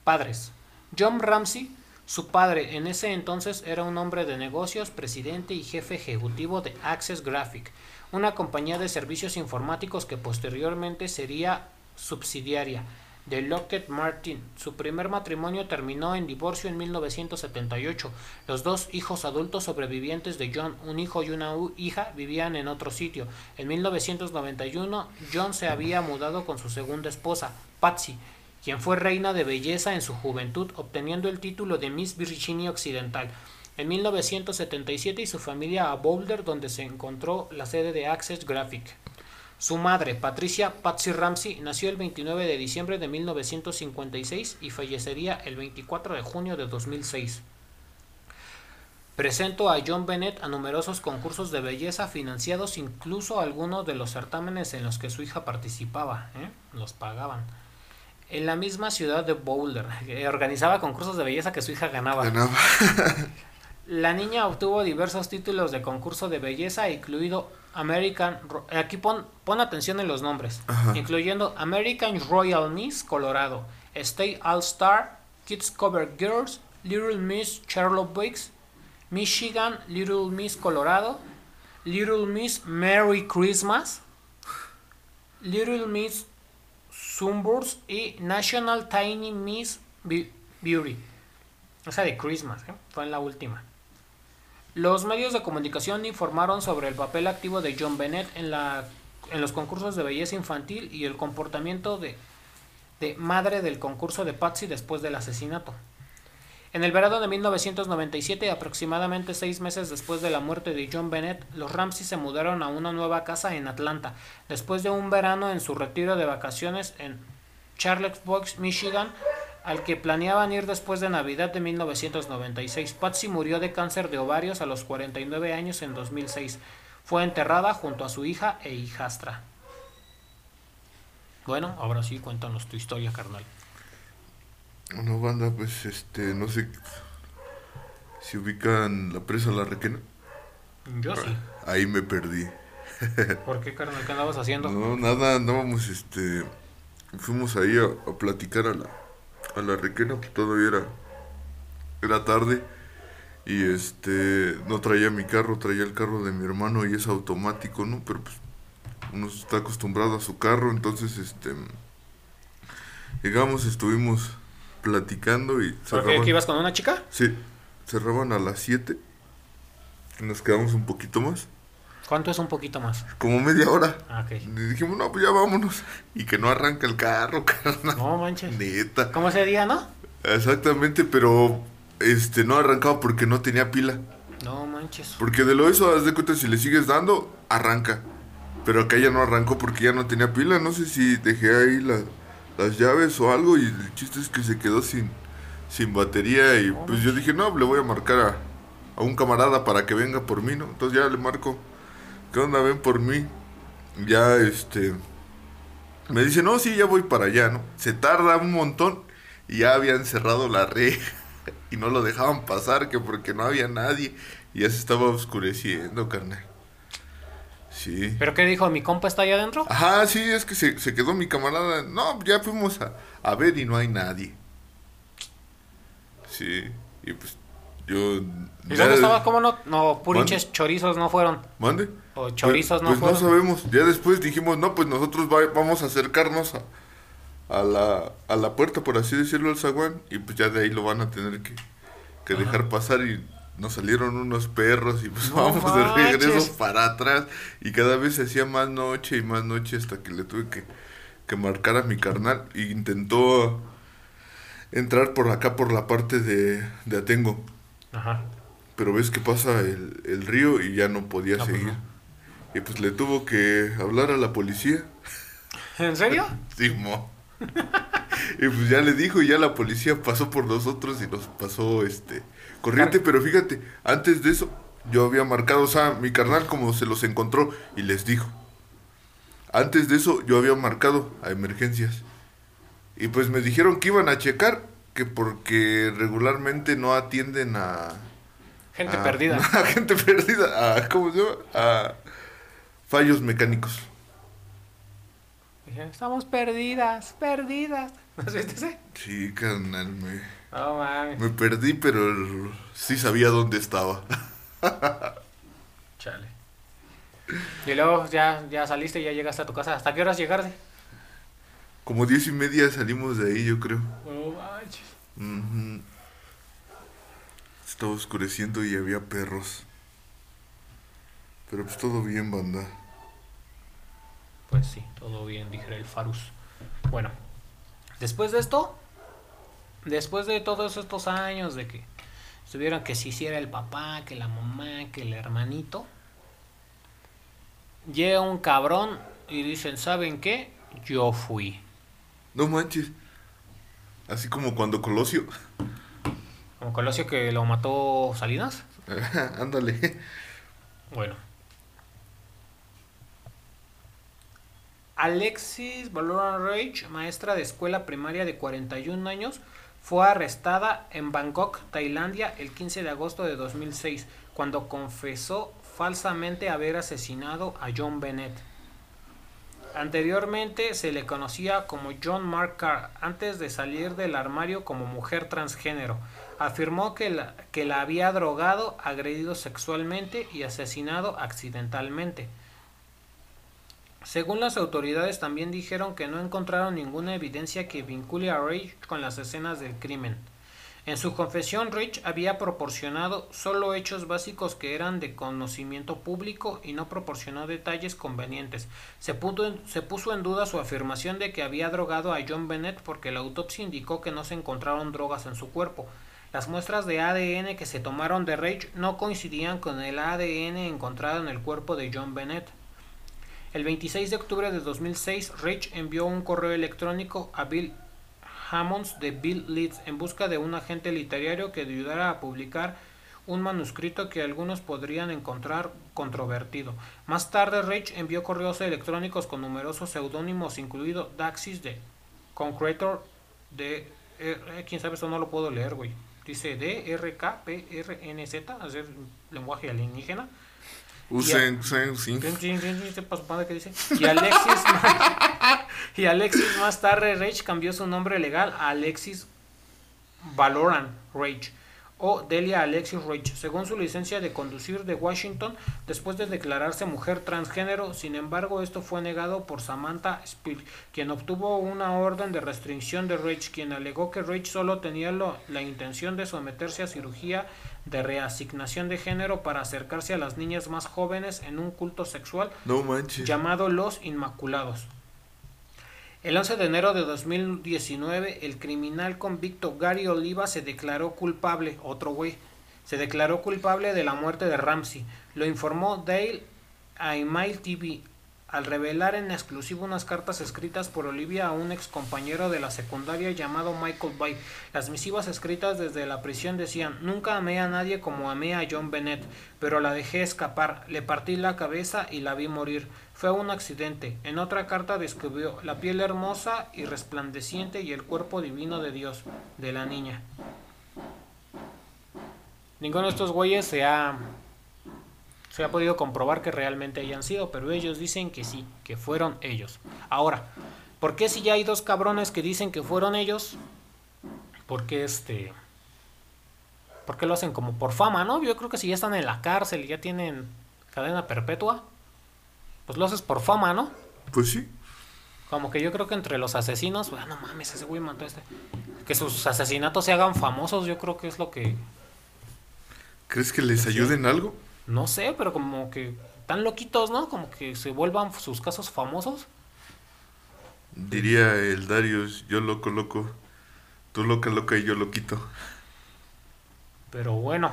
Padres. John Ramsey, su padre en ese entonces era un hombre de negocios, presidente y jefe ejecutivo de Access Graphic, una compañía de servicios informáticos que posteriormente sería subsidiaria de Lockheed Martin. Su primer matrimonio terminó en divorcio en 1978. Los dos hijos adultos sobrevivientes de John, un hijo y una hija, vivían en otro sitio. En 1991, John se había mudado con su segunda esposa, Patsy, quien fue reina de belleza en su juventud, obteniendo el título de Miss Virginia Occidental. En 1977 y su familia a Boulder, donde se encontró la sede de Access Graphic. Su madre, Patricia Patsy Ramsey, nació el 29 de diciembre de 1956 y fallecería el 24 de junio de 2006. Presentó a John Bennett a numerosos concursos de belleza financiados, incluso algunos de los certámenes en los que su hija participaba, ¿eh? los pagaban. En la misma ciudad de Boulder, organizaba concursos de belleza que su hija ganaba. Ganaba. (laughs) La niña obtuvo diversos títulos de concurso de belleza, incluido American. Ro- Aquí pon, pon atención en los nombres, Ajá. incluyendo American Royal Miss Colorado, State All Star, Kids Cover Girls, Little Miss Charlotte Biggs, Michigan Little Miss Colorado, Little Miss Merry Christmas, Little Miss Sunburst y National Tiny Miss Be- Beauty. Esa de Christmas, ¿eh? fue en la última. Los medios de comunicación informaron sobre el papel activo de John Bennett en, la, en los concursos de belleza infantil y el comportamiento de, madre del concurso de Patsy después del asesinato. En el verano de 1997, aproximadamente seis meses después de la muerte de John Bennett, los Ramsey se mudaron a una nueva casa en Atlanta, después de un verano en su retiro de vacaciones en Charlottesville, Michigan, al que planeaban ir después de Navidad de 1996. Patsy murió de cáncer de ovarios a los 49 años en 2006. Fue enterrada junto a su hija e hijastra. Bueno, ahora sí, cuéntanos tu historia, carnal. Bueno, banda, pues este, no sé si ubican la presa La Requena. Yo sí. Ahí me perdí. (laughs) ¿Por qué, carnal? ¿Qué andabas haciendo? No, nada, andábamos, este, fuimos ahí a, a platicar a la, a la Requena, pues todavía era, era tarde. Y este, no traía mi carro, traía el carro de mi hermano y es automático, ¿no? Pero pues uno está acostumbrado a su carro, entonces este, llegamos, estuvimos platicando y ¿Por qué? ¿Que ibas con una chica? Sí, cerraban a las 7. Nos quedamos un poquito más, ¿Cuánto es un poquito más? como media hora. Ah, ok. Y dijimos, no, pues ya vámonos. Y que no arranca el carro, (laughs) carnal. No manches. Neta. ¿Cómo ese día, no? Exactamente, pero este no arrancaba porque no tenía pila. No manches. Porque de lo eso, haz de cuenta, si le sigues dando, arranca. Pero acá ya no arrancó porque ya no tenía pila. No sé si dejé ahí la- las llaves o algo. Y el chiste es que se quedó sin, sin batería. Y pues yo dije, no, le voy a marcar a, a un camarada para que venga por mí, ¿no? Entonces ya le marco, ¿qué onda? Ven por mí. Ya este. Me dice, no, sí, ya voy para allá, ¿no? Se tarda un montón y ya habían cerrado la reja (laughs) y no lo dejaban pasar, que porque no había nadie y ya se estaba oscureciendo, carnal. Sí. ¿Pero qué dijo? ¿Mi compa está allá adentro? Ajá, sí, es que se, se quedó mi camarada. No, ya fuimos a, a ver y no hay nadie. Sí, y pues yo... ¿Y dónde estaba? ¿Cómo no? No, purinches chorizos no fueron. ¿Mande? O chorizos no pues, pues no sabemos. Ya después dijimos, no, pues nosotros va- vamos a acercarnos a, a, la, a la puerta, por así decirlo, al zaguán. Y pues ya de ahí lo van a tener que, que dejar pasar. Y nos salieron unos perros y pues No vamos de regreso para atrás. Y cada vez se hacía más noche y más noche hasta que le tuve que, que marcar a mi carnal. Y intentó entrar por acá, por la parte de, de Atengo. Ajá. Pero ves que pasa el, el río y ya no podía No, pues seguir. no. Y pues le tuvo que hablar a la policía. ¿En serio? (laughs) Simo. (laughs) y pues ya le dijo y ya la policía pasó por nosotros y nos pasó este corriente. Pero fíjate, antes de eso yo había marcado, o sea, mi carnal como se los encontró y les dijo. Antes de eso yo había marcado a emergencias. Y pues me dijeron que iban a checar que porque regularmente no atienden a... Gente a- perdida. (laughs) A gente perdida. A, ¿Cómo se llama? A fallos mecánicos. Estamos perdidas, perdidas. ¿No viste ese? Sí, carnal, me, No mames. me perdí, pero sí sabía dónde estaba. (laughs) Chale. Y luego ya, ya saliste y ya llegaste a tu casa. ¿Hasta qué horas llegaste? Como diez y media salimos de ahí, yo creo. No manches. Ujú. Estaba oscureciendo y había perros. Pero pues todo bien, banda. Pues sí, todo bien, dijera el Farus. Bueno, después de esto, después de todos estos años de que estuvieron que si hiciera el papá, que la mamá, que el hermanito, llega un cabrón y dicen, ¿saben qué? Yo fui. No manches. Así como cuando Colosio. Como Colosio que lo mató Salinas. (laughs) Ándale. Bueno. Alexis Valoran Rage, maestra de escuela primaria de 41 años, fue arrestada en Bangkok, Tailandia, el 15 de agosto de 2006, cuando confesó falsamente haber asesinado a John Bennett. Anteriormente se le conocía como John Mark Carr, antes de salir del armario como mujer transgénero. Afirmó que la, que la había drogado, agredido sexualmente y asesinado accidentalmente. Según las autoridades también dijeron que no encontraron ninguna evidencia que vincule a Rage con las escenas del crimen. En su confesión, Rich había proporcionado solo hechos básicos que eran de conocimiento público y no proporcionó detalles convenientes. Se, puso en, duda su afirmación de que había drogado a John Bennett porque la autopsia indicó que no se encontraron drogas en su cuerpo. Las muestras de ADN que se tomaron de Rage no coincidían con el ADN encontrado en el cuerpo de John Bennett. El 26 de octubre de 2006, Rage envió un correo electrónico a Bill Hammonds de Bill Leeds en busca de un agente literario que ayudara a publicar un manuscrito que algunos podrían encontrar controvertido. Más tarde, Rage envió correos electrónicos con numerosos seudónimos, incluido Daxis de Concretor de... quién sabe, eso no lo puedo leer, güey. Dice D-R-K-P-R-N-Z, es decir, lenguaje alienígena. Usen, usen, sí. Qué dice. Y Alexis, (laughs) y Alexis más tarde Rage cambió su nombre legal a Alexis Valoran Rage o Delia Alexis Rage, según su licencia de conducir de Washington, después de declararse mujer transgénero. Sin embargo, esto fue negado por Samantha Spill, quien obtuvo una orden de restricción de Rage, quien alegó que Rage solo tenía lo- la intención de someterse a cirugía de reasignación de género para acercarse a las niñas más jóvenes en un culto sexual No llamado Los Inmaculados. El 11 de enero de 2019, el criminal convicto Gary Oliva se declaró culpable, otro güey, se declaró culpable de la muerte de Ramsey. Lo informó Dale a Email TV al revelar en exclusivo unas cartas escritas por Olivia a un ex compañero de la secundaria llamado Michael Bay. Las misivas escritas desde la prisión decían, nunca amé a nadie como amé a John Bennett, pero la dejé escapar, le partí la cabeza y la vi morir. Fue un accidente. En otra carta describió la piel hermosa y resplandeciente y el cuerpo divino de Dios, de la niña. Ninguno de estos güeyes se ha se ha podido comprobar que realmente hayan sido, pero ellos dicen que sí, que fueron ellos. Ahora, ¿por qué si ya hay dos cabrones que dicen que fueron ellos? ¿Por qué este? ¿Por qué lo hacen como por fama, no? Yo creo que si ya están en la cárcel y ya tienen cadena perpetua, pues lo haces por fama, ¿no? Pues sí. Como que yo creo que entre los asesinos, bueno, no mames, ese güey mató a este. Que sus asesinatos se hagan famosos, yo creo que es lo que ¿Crees que les ayuden algo? No sé, pero como que tan loquitos, ¿no? Como que se vuelvan sus casos famosos. Diría el Darius, yo loco, loco. Tú loca, loca y yo loquito. Pero bueno.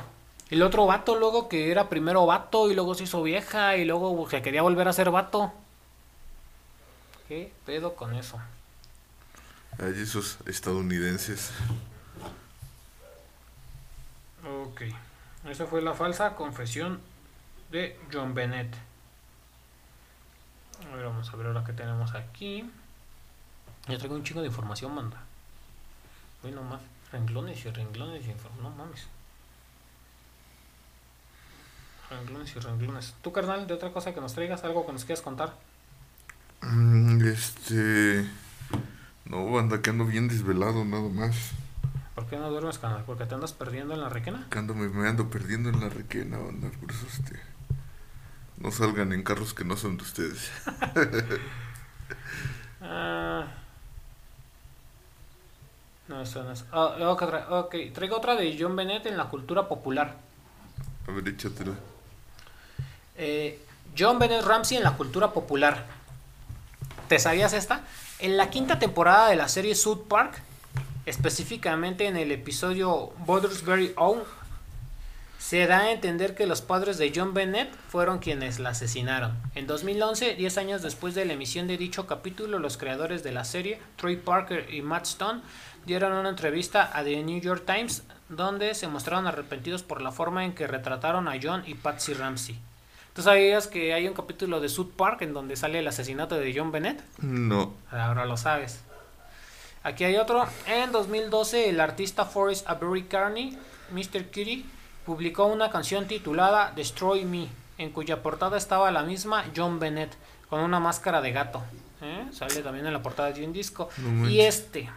El otro vato luego que era primero vato y luego se hizo vieja y luego que quería volver a ser vato. ¿Qué pedo con eso? Ay, esos estadounidenses. Ok. Esa fue la falsa confesión de John Bennett. A ver, vamos a ver ahora qué tenemos aquí. Ya traigo un chingo de información, manda. Uy, no más. Renglones y renglones y inform- No mames. Renglones y renglones. ¿Tú, carnal, de otra cosa que nos traigas? ¿Algo que nos quieras contar? Mm, Este. No, banda, que ando bien desvelado, nada más. ¿Por qué no duermes, carnal? ¿Porque te andas perdiendo en la requena? Que ando, me, me ando perdiendo en la requena, banda. Por eso, este. No salgan en carros que no son de ustedes. (laughs) Ah. No, eso no es. Ah, ok, tra- ok, traigo otra de John Bennett en la cultura popular. A ver, échatela. Eh, John Bennett Ramsey en la cultura popular. ¿Te sabías esta? En la quinta temporada de la serie South Park, específicamente en el episodio Borders Very Own, se da a entender que los padres de John Bennett fueron quienes la asesinaron. En 2011, 10 años después de la emisión de dicho capítulo, los creadores de la serie, Troy Parker y Matt Stone, dieron una entrevista a The New York Times donde se mostraron arrepentidos por la forma en que retrataron a John y Patsy Ramsey. ¿Tú sabías que hay un capítulo de South Park en donde sale el asesinato de John Bennett? No. Ahora lo sabes. Aquí hay otro. En 2012, el artista Forrest Avery Carney, Mr. Kitty, publicó una canción titulada Destroy Me, en cuya portada estaba la misma John Bennett, con una máscara de gato. ¿Eh? Sale también en la portada de un disco. No y este,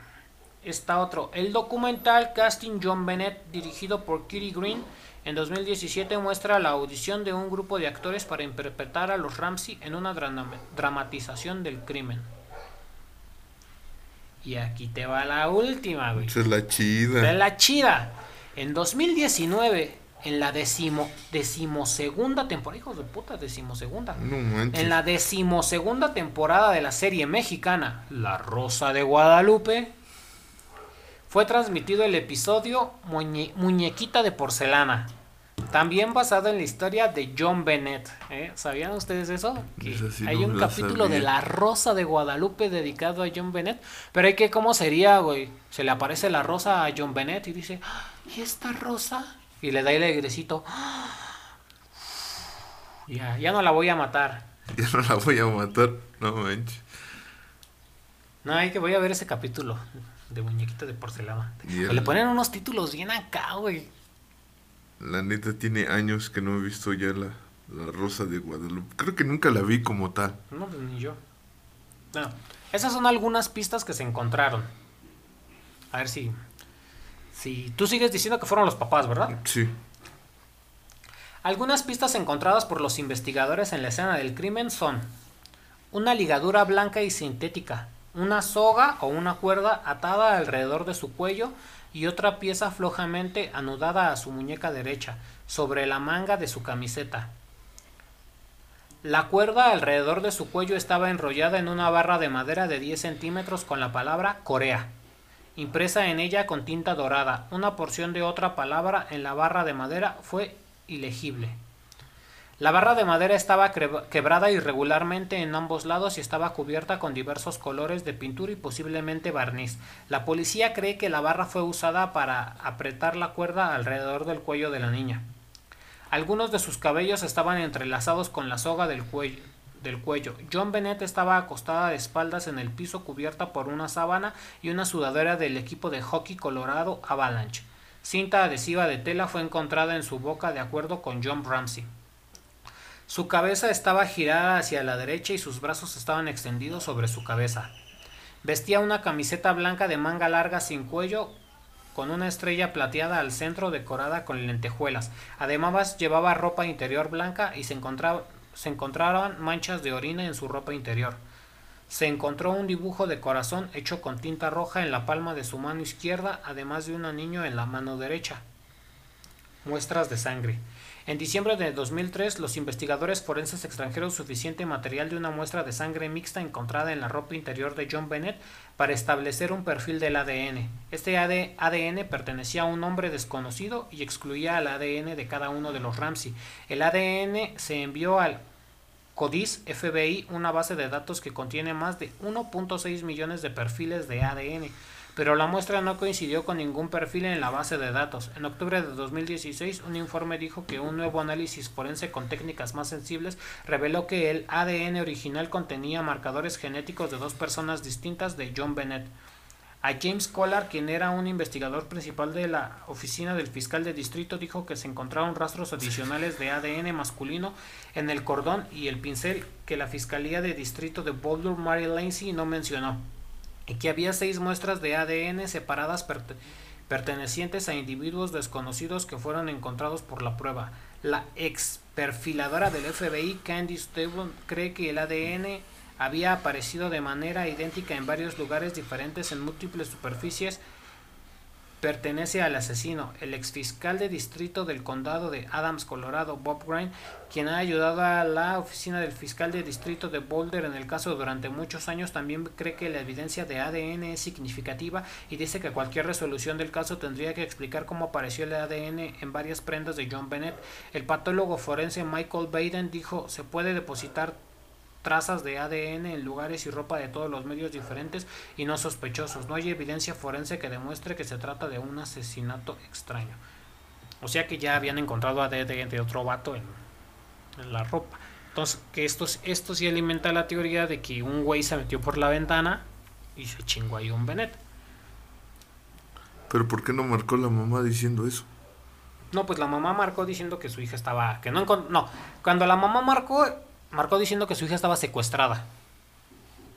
está otro. El documental Casting John Bennett, dirigido por Kitty Green, en 2017 muestra la audición de un grupo de actores para interpretar a los Ramsey en una drama- dramatización del crimen. Y aquí te va la última, güey. Esa es la chida. la chida. En 2019, en la decimo, decimosegunda temporada, hijos de puta, decimosegunda. No manches. En la decimosegunda temporada de la serie mexicana La Rosa de Guadalupe, fue transmitido el episodio Muñe- Muñequita de Porcelana, también basado en la historia de John Bennett. ¿eh? ¿Sabían ustedes eso? Que sí hay no un capítulo de. La Rosa de Guadalupe dedicado a John Bennett. Pero hay que, ¿cómo sería, güey? Se le aparece la rosa a John Bennett y dice, "Ah, ¿y esta rosa? Y le da el airecito. Ya, ya no la voy a matar. (laughs) Ya no la voy a matar. No manches. No, hay que voy a ver ese capítulo de muñequita de porcelana. El- Le ponen unos títulos bien acá, güey. La neta tiene años que no he visto ya la, la Rosa de Guadalupe. Creo que nunca la vi como tal. No, pues ni yo. Bueno, esas son algunas pistas que se encontraron. A ver si. Si tú sigues diciendo que fueron los papás, ¿verdad? Sí. Algunas pistas encontradas por los investigadores en la escena del crimen son una ligadura blanca y sintética, una soga o una cuerda atada alrededor de su cuello y otra pieza flojamente anudada a su muñeca derecha, sobre la manga de su camiseta. La cuerda alrededor de su cuello estaba enrollada en una barra de madera de 10 centímetros con la palabra Corea, impresa en ella con tinta dorada. Una porción de otra palabra en la barra de madera fue ilegible. La barra de madera estaba quebrada irregularmente en ambos lados y estaba cubierta con diversos colores de pintura y posiblemente barniz. La policía cree que la barra fue usada para apretar la cuerda alrededor del cuello de la niña. Algunos de sus cabellos estaban entrelazados con la soga del cuello. Del cuello. John Bennett estaba acostada de espaldas en el piso cubierta por una sábana y una sudadera del equipo de hockey colorado Avalanche. Cinta adhesiva de tela fue encontrada en su boca de acuerdo con John Ramsey. Su cabeza estaba girada hacia la derecha y sus brazos estaban extendidos sobre su cabeza. Vestía una camiseta blanca de manga larga sin cuello con una estrella plateada al centro decorada con lentejuelas. Además llevaba ropa interior blanca y se, encontraba, se encontraban manchas de orina en su ropa interior. Se encontró un dibujo de corazón hecho con tinta roja en la palma de su mano izquierda, además de un niño en la mano derecha. Muestras de sangre. En diciembre de 2003, los investigadores forenses extrajeron suficiente material de una muestra de sangre mixta encontrada en la ropa interior de John Bennett para establecer un perfil del ADN. Este AD ADN pertenecía a un hombre desconocido y excluía al ADN de cada uno de los Ramsey. El ADN se envió al CODIS FBI, una base de datos que contiene más de 1.6 millones de perfiles de ADN, pero la muestra no coincidió con ningún perfil en la base de datos. En octubre de 2016, un informe dijo que un nuevo análisis forense con técnicas más sensibles reveló que el ADN original contenía marcadores genéticos de dos personas distintas de John Bennett. A James Collar, quien era un investigador principal de la oficina del fiscal de distrito, dijo que se encontraron rastros adicionales de ADN masculino en el cordón y el pincel que la fiscalía de distrito de Boulder, Mary Lancy, no mencionó, que había seis muestras de ADN separadas perte- pertenecientes a individuos desconocidos que fueron encontrados por la prueba. La ex perfiladora del FBI, Candice Stable, cree que el ADN había aparecido de manera idéntica en varios lugares diferentes en múltiples superficies pertenece al asesino, el exfiscal de distrito del condado de Adams, Colorado, Bob Grine, quien ha ayudado a la oficina del fiscal de distrito de Boulder en el caso durante muchos años, también cree que la evidencia de ADN es significativa y dice que cualquier resolución del caso tendría que explicar cómo apareció el ADN en varias prendas de John Bennett. El patólogo forense Michael Baden dijo, se puede depositar trazas de ADN en lugares y ropa de todos los medios diferentes y no sospechosos. No hay evidencia forense que demuestre que se trata de un asesinato extraño. O sea que ya habían encontrado ADN de otro vato en, en la ropa. Entonces, que esto, esto sí alimenta la teoría de que un güey se metió por la ventana y se chingó ahí un Bennett. Pero ¿por qué no marcó la mamá diciendo eso? No, pues la mamá marcó diciendo que su hija estaba. que no No, cuando la mamá marcó, marcó diciendo que su hija estaba secuestrada.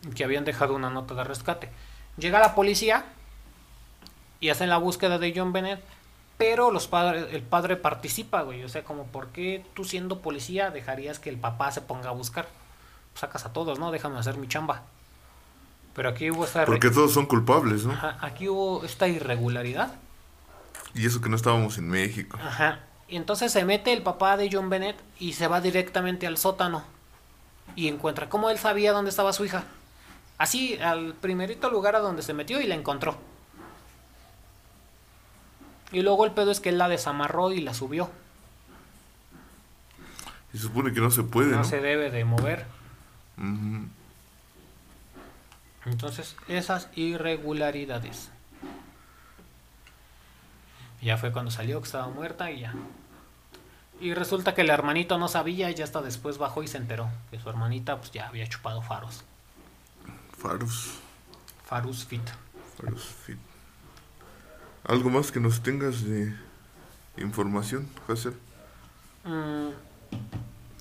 y Que habían dejado una nota de rescate. Llega la policía y hacen la búsqueda de John Bennett, pero los padres, el padre participa, güey. O sea, como, ¿por qué tú siendo policía dejarías que el papá se ponga a buscar? Sacas a todos, ¿no? Déjame hacer mi chamba. Pero aquí hubo esta, Porque todos son culpables, ¿no? Ajá, aquí hubo esta irregularidad. Y eso que no estábamos en México. Ajá. Y entonces se mete el papá de John Bennett y se va directamente al sótano. Y encuentra cómo él sabía dónde estaba su hija. Así, al primerito lugar a donde se metió y la encontró. Y luego el pedo es que él la desamarró y la subió. Y se supone que no se puede, No ¿no? se debe de mover. Entonces, esas irregularidades. Ya fue cuando salió que estaba muerta y ya. Y resulta que el hermanito no sabía y ya hasta después bajó y se enteró que su hermanita pues ya había chupado faros. Faros. Farus Fit. Faros Fit. ¿Algo más que nos tengas de información, Hazel? Mm,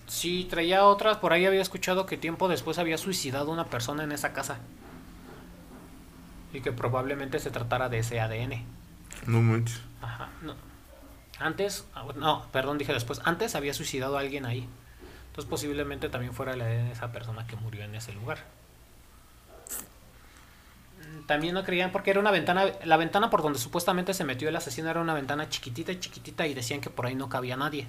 sí, traía otras. Por ahí había escuchado que tiempo después había suicidado una persona en esa casa. Y que probablemente se tratara de ese ADN. No manches. Ajá, no. Antes, ah, no, perdón, dije después. Antes había suicidado a alguien ahí. Entonces posiblemente también fuera la de esa persona que murió en ese lugar. También no creían porque era una ventana, la ventana por donde supuestamente se metió el asesino era una ventana chiquitita y chiquitita y decían que por ahí no cabía nadie.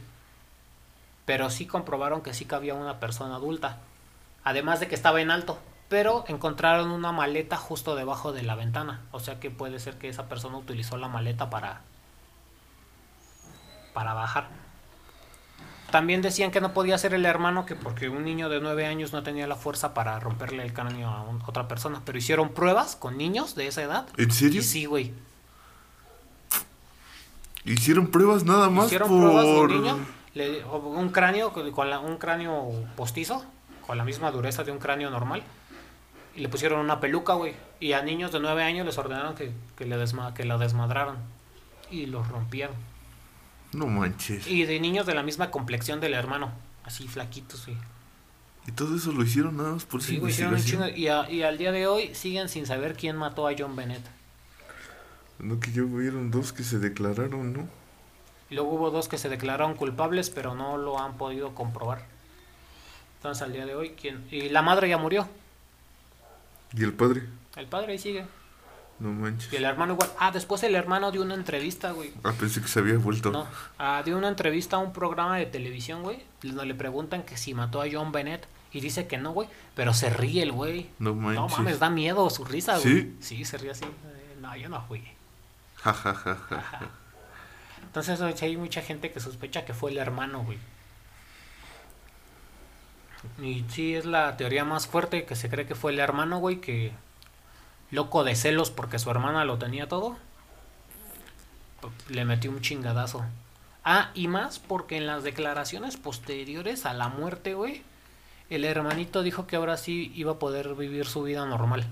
Pero sí comprobaron que sí cabía una persona adulta. Además de que estaba en alto. Pero encontraron una maleta justo debajo de la ventana. O sea que puede ser que esa persona utilizó la maleta para para bajar. También decían que no podía ser el hermano, que porque un niño de 9 años no tenía la fuerza para romperle el cráneo a un- otra persona. Pero hicieron pruebas con niños de esa edad. ¿En serio? Y sí, güey. Hicieron pruebas nada más Hicieron por... pruebas de un niño, le- un cráneo con con la- un cráneo postizo, con la misma dureza de un cráneo normal. Y le pusieron una peluca, güey. Y a niños de 9 años les ordenaron que, que, le desma- que la desmadraron. Y los rompieron. No manches. Y de niños de la misma complexión del hermano. Así flaquitos, güey. Y todo eso lo hicieron nada más por Sí, güey, hicieron un investigación. chingo. Y, a- y al día de hoy siguen sin saber quién mató a John Bennett. No, que ya hubieron dos que se declararon, ¿no? Y luego hubo dos que se declararon culpables, pero no lo han podido comprobar. Entonces al día de hoy, ¿quién? Y la madre ya murió. ¿Y el padre? El padre ahí sigue. No manches. Y el hermano igual. Ah, después el hermano dio una entrevista, güey. Ah, pensé que se había vuelto. No, ah, dio una entrevista a un programa de televisión, güey. Donde le preguntan que si mató a John Bennett. Y dice que no, güey. Pero se ríe el güey. No manches. No mames, da miedo su risa, ¿Sí? güey. Sí, se ríe así. Eh, No, yo no fui. Ja, ja, ja, ja, ja. Entonces hay mucha gente que sospecha que fue el hermano, güey. Y sí, es la teoría más fuerte que se cree que fue el hermano, güey, que loco de celos porque su hermana lo tenía todo. Le metió un chingadazo. Ah, y más porque en las declaraciones posteriores a la muerte, güey, el hermanito dijo que ahora sí iba a poder vivir su vida normal.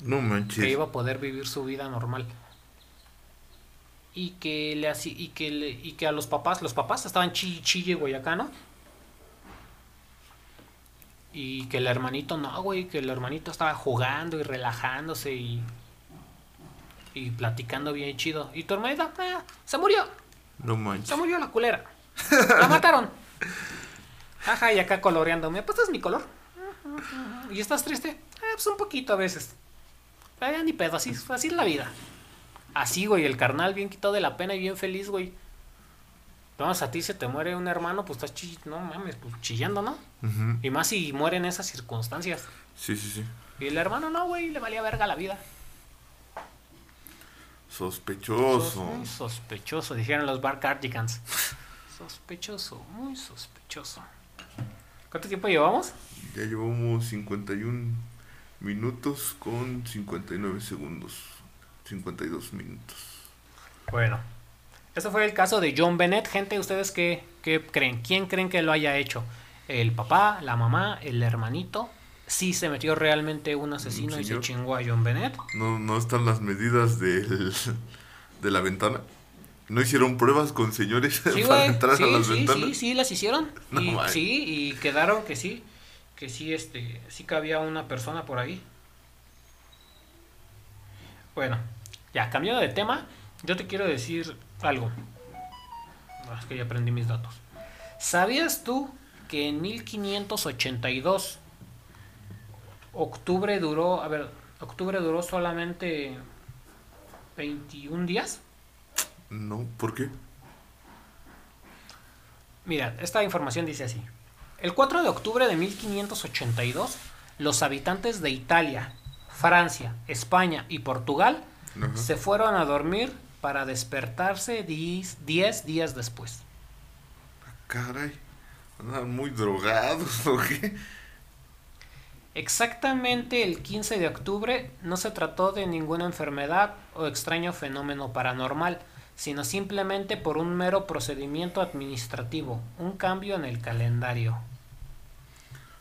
No Que manches. iba a poder vivir su vida normal. Y que le así y que le- y que a los papás, los papás estaban chille chille, güey, acá, ¿no? Y que el hermanito no, güey, que el hermanito estaba jugando y relajándose y y platicando bien chido. Y tu hermanita, ah, se murió, No manches. se murió la culera. La mataron. Ajá, y acá coloreándome. Pues este es mi color. ¿Y estás triste? Ah, pues un poquito a veces. Ya ni pedo, así, así es la vida. Así, güey, el carnal bien quitado de la pena y bien feliz, güey. Vamos, a ti se te muere un hermano, pues estás chi no mames, pues chillando, ¿no? Y más si muere en esas circunstancias. Sí, sí, sí. Y el hermano no, güey, le valía verga la vida. Sospechoso. Muy sospechoso, dijeron los Bar Cardigans. (laughs) Sospechoso, muy sospechoso. ¿Cuánto tiempo llevamos? Ya llevamos 51 minutos con 59 segundos. 52 minutos. Bueno, ese fue el caso de John Bennett. Gente, ¿ustedes qué, qué creen? ¿Quién creen que lo haya hecho? ¿El papá, la mamá, el hermanito? ¿Sí se metió realmente un asesino y se chingó a John Bennett? No, no están las medidas del, de la ventana. ¿No hicieron pruebas con señores Sí, (laughs) para entrar Sí, a las sí, ventanas? sí, sí, las hicieron. (laughs) No y, sí, y quedaron que sí. Que sí, este, sí cabía una persona por ahí. Bueno, Ya, cambiando de tema, yo te quiero decir algo. Ah, Es que ya aprendí mis datos. ¿Sabías tú que en 1582 octubre duró, a ver, octubre duró solamente 21 días? No, ¿por qué? Mira, esta información dice así. El 4 de octubre de 1582, los habitantes de Italia, Francia, España y Portugal se fueron a dormir para despertarse 10 días después. Caray, andan muy drogados, ¿o qué? Exactamente el 15 de octubre no se trató de ninguna enfermedad o extraño fenómeno paranormal, sino simplemente por un mero procedimiento administrativo, un cambio en el calendario.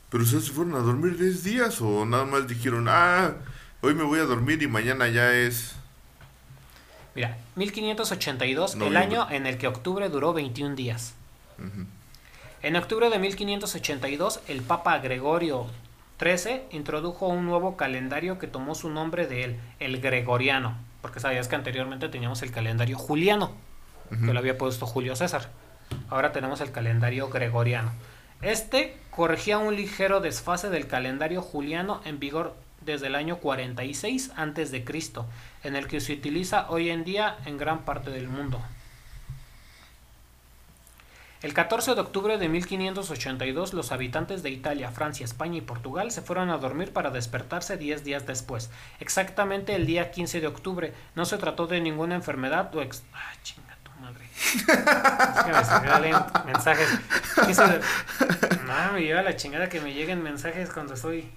Pero ustedes se fueron a dormir 10 días o nada más dijeron, ah, hoy me voy a dormir y mañana ya es... Mira, 1582, el año en el que octubre duró 21 días. En octubre de 1582, el Papa Gregorio XIII introdujo un nuevo calendario que tomó su nombre de él, el Gregoriano, porque sabías que anteriormente teníamos el calendario juliano, que lo había puesto Julio César. Ahora tenemos el calendario gregoriano. Este corregía un ligero desfase del calendario juliano en vigor desde el año 46 antes de Cristo, en el que se utiliza hoy en día en gran parte del mundo. El 14 de octubre de 1582 los habitantes de Italia, Francia, España y Portugal se fueron a dormir para despertarse 10 días después. Exactamente el día 15 de octubre. No se trató de ninguna enfermedad o ex... Ah, chinga tu madre. Es que me mensajes. 15 de- No, me lleva la chingada que me lleguen mensajes cuando estoy...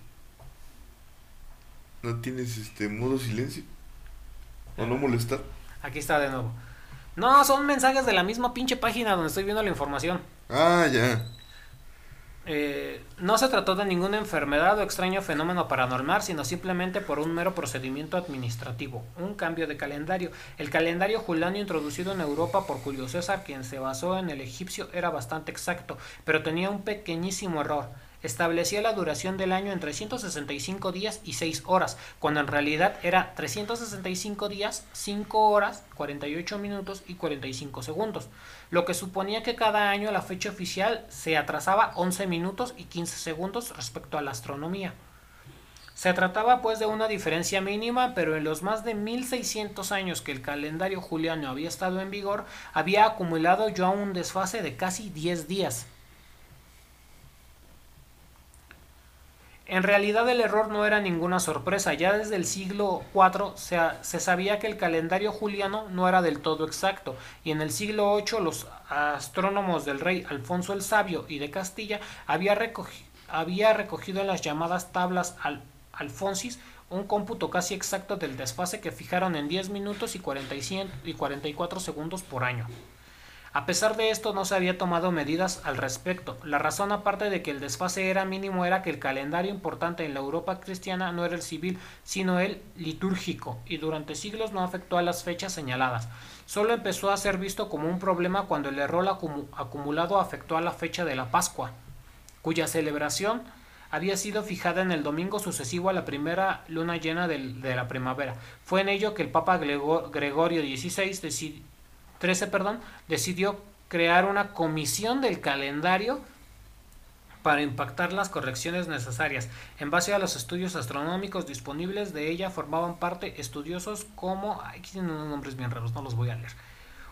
¿No tienes este modo silencio? ¿O no molestar? Aquí está de nuevo. No, son mensajes de la misma pinche página donde estoy viendo la información. Ah, ya. Eh, no se trató de ninguna enfermedad o extraño fenómeno paranormal, sino simplemente por un mero procedimiento administrativo, un cambio de calendario. El calendario juliano introducido en Europa por Julio César, quien se basó en el egipcio, era bastante exacto, pero tenía un pequeñísimo error. Establecía la duración del año en 365 días y 6 horas, cuando en realidad era 365 días, 5 horas, 48 minutos y 45 segundos, lo que suponía que cada año la fecha oficial se atrasaba 11 minutos y 15 segundos respecto a la astronomía. Se trataba pues de una diferencia mínima, pero en los más de 1600 años que el calendario juliano había estado en vigor, había acumulado ya un desfase de casi 10 días. En realidad el error no era ninguna sorpresa, ya desde el siglo IV se, sabía que el calendario juliano no era del todo exacto, y en el siglo VIII los astrónomos del rey Alfonso el Sabio y de Castilla había, había recogido en las llamadas tablas al, alfonsis un cómputo casi exacto del desfase que fijaron en 10 minutos y, 45, y 44 segundos por año. A pesar de esto no se había tomado medidas al respecto. La razón aparte de que el desfase era mínimo era que el calendario importante en la Europa cristiana no era el civil, sino el litúrgico, y durante siglos no afectó a las fechas señaladas. Solo empezó a ser visto como un problema cuando el error acumu acumulado afectó a la fecha de la Pascua, cuya celebración había sido fijada en el domingo sucesivo a la primera luna llena de, la primavera. Fue en ello que el Papa Gregor Gregorio XVI decidió 13, perdón, decidió crear una comisión del calendario para impactar las correcciones necesarias. En base a los estudios astronómicos disponibles de ella formaban parte estudiosos como... Aquí tienen unos nombres bien raros, no los voy a leer.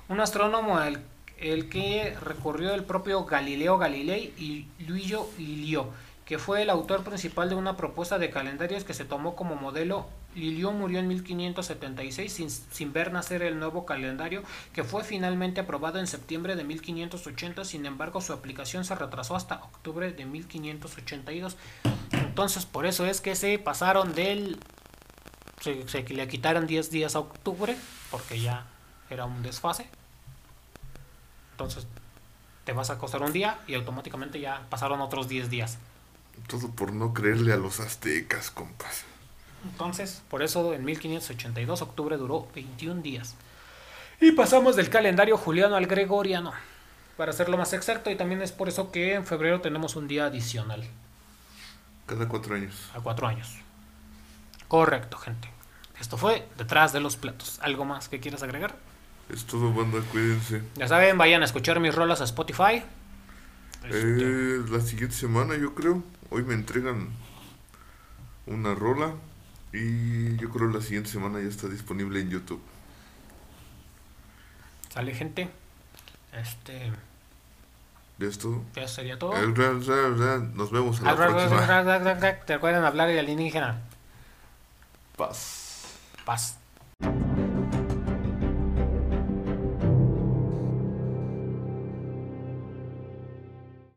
Un astrónomo, el, el que recurrió el propio Galileo Galilei y Luigi Lilio, que fue el autor principal de una propuesta de calendarios que se tomó como modelo. Lilio murió en 1576 sin, ver nacer el nuevo calendario que fue finalmente aprobado en septiembre de 1580, sin embargo su aplicación se retrasó hasta octubre de 1582. Entonces por eso es que se pasaron del... se, se le quitaron 10 días a octubre porque ya era un desfase. Entonces te vas a acostar un día y automáticamente ya pasaron otros 10 días. Todo por no creerle a los aztecas, compas. Entonces, por eso en 1582 octubre duró 21 días. Y pasamos del calendario juliano al gregoriano, para hacerlo más exacto, y también es por eso que en febrero tenemos un día adicional. Cada cuatro años. A cuatro años. Correcto, gente. Esto fue Detrás de los Platos. ¿Algo más que quieras agregar? Es todo, banda, cuídense. Ya saben, vayan a escuchar mis rolas a Spotify. Este, Eh, la siguiente semana, yo creo. Hoy me entregan una rola. Y yo creo la siguiente semana ya está disponible en YouTube. Sale gente. Este. ¿Ya es todo? Ya sería todo. Nos vemos a la próxima. Te recuerdan hablar de alienígena. Paz. Paz.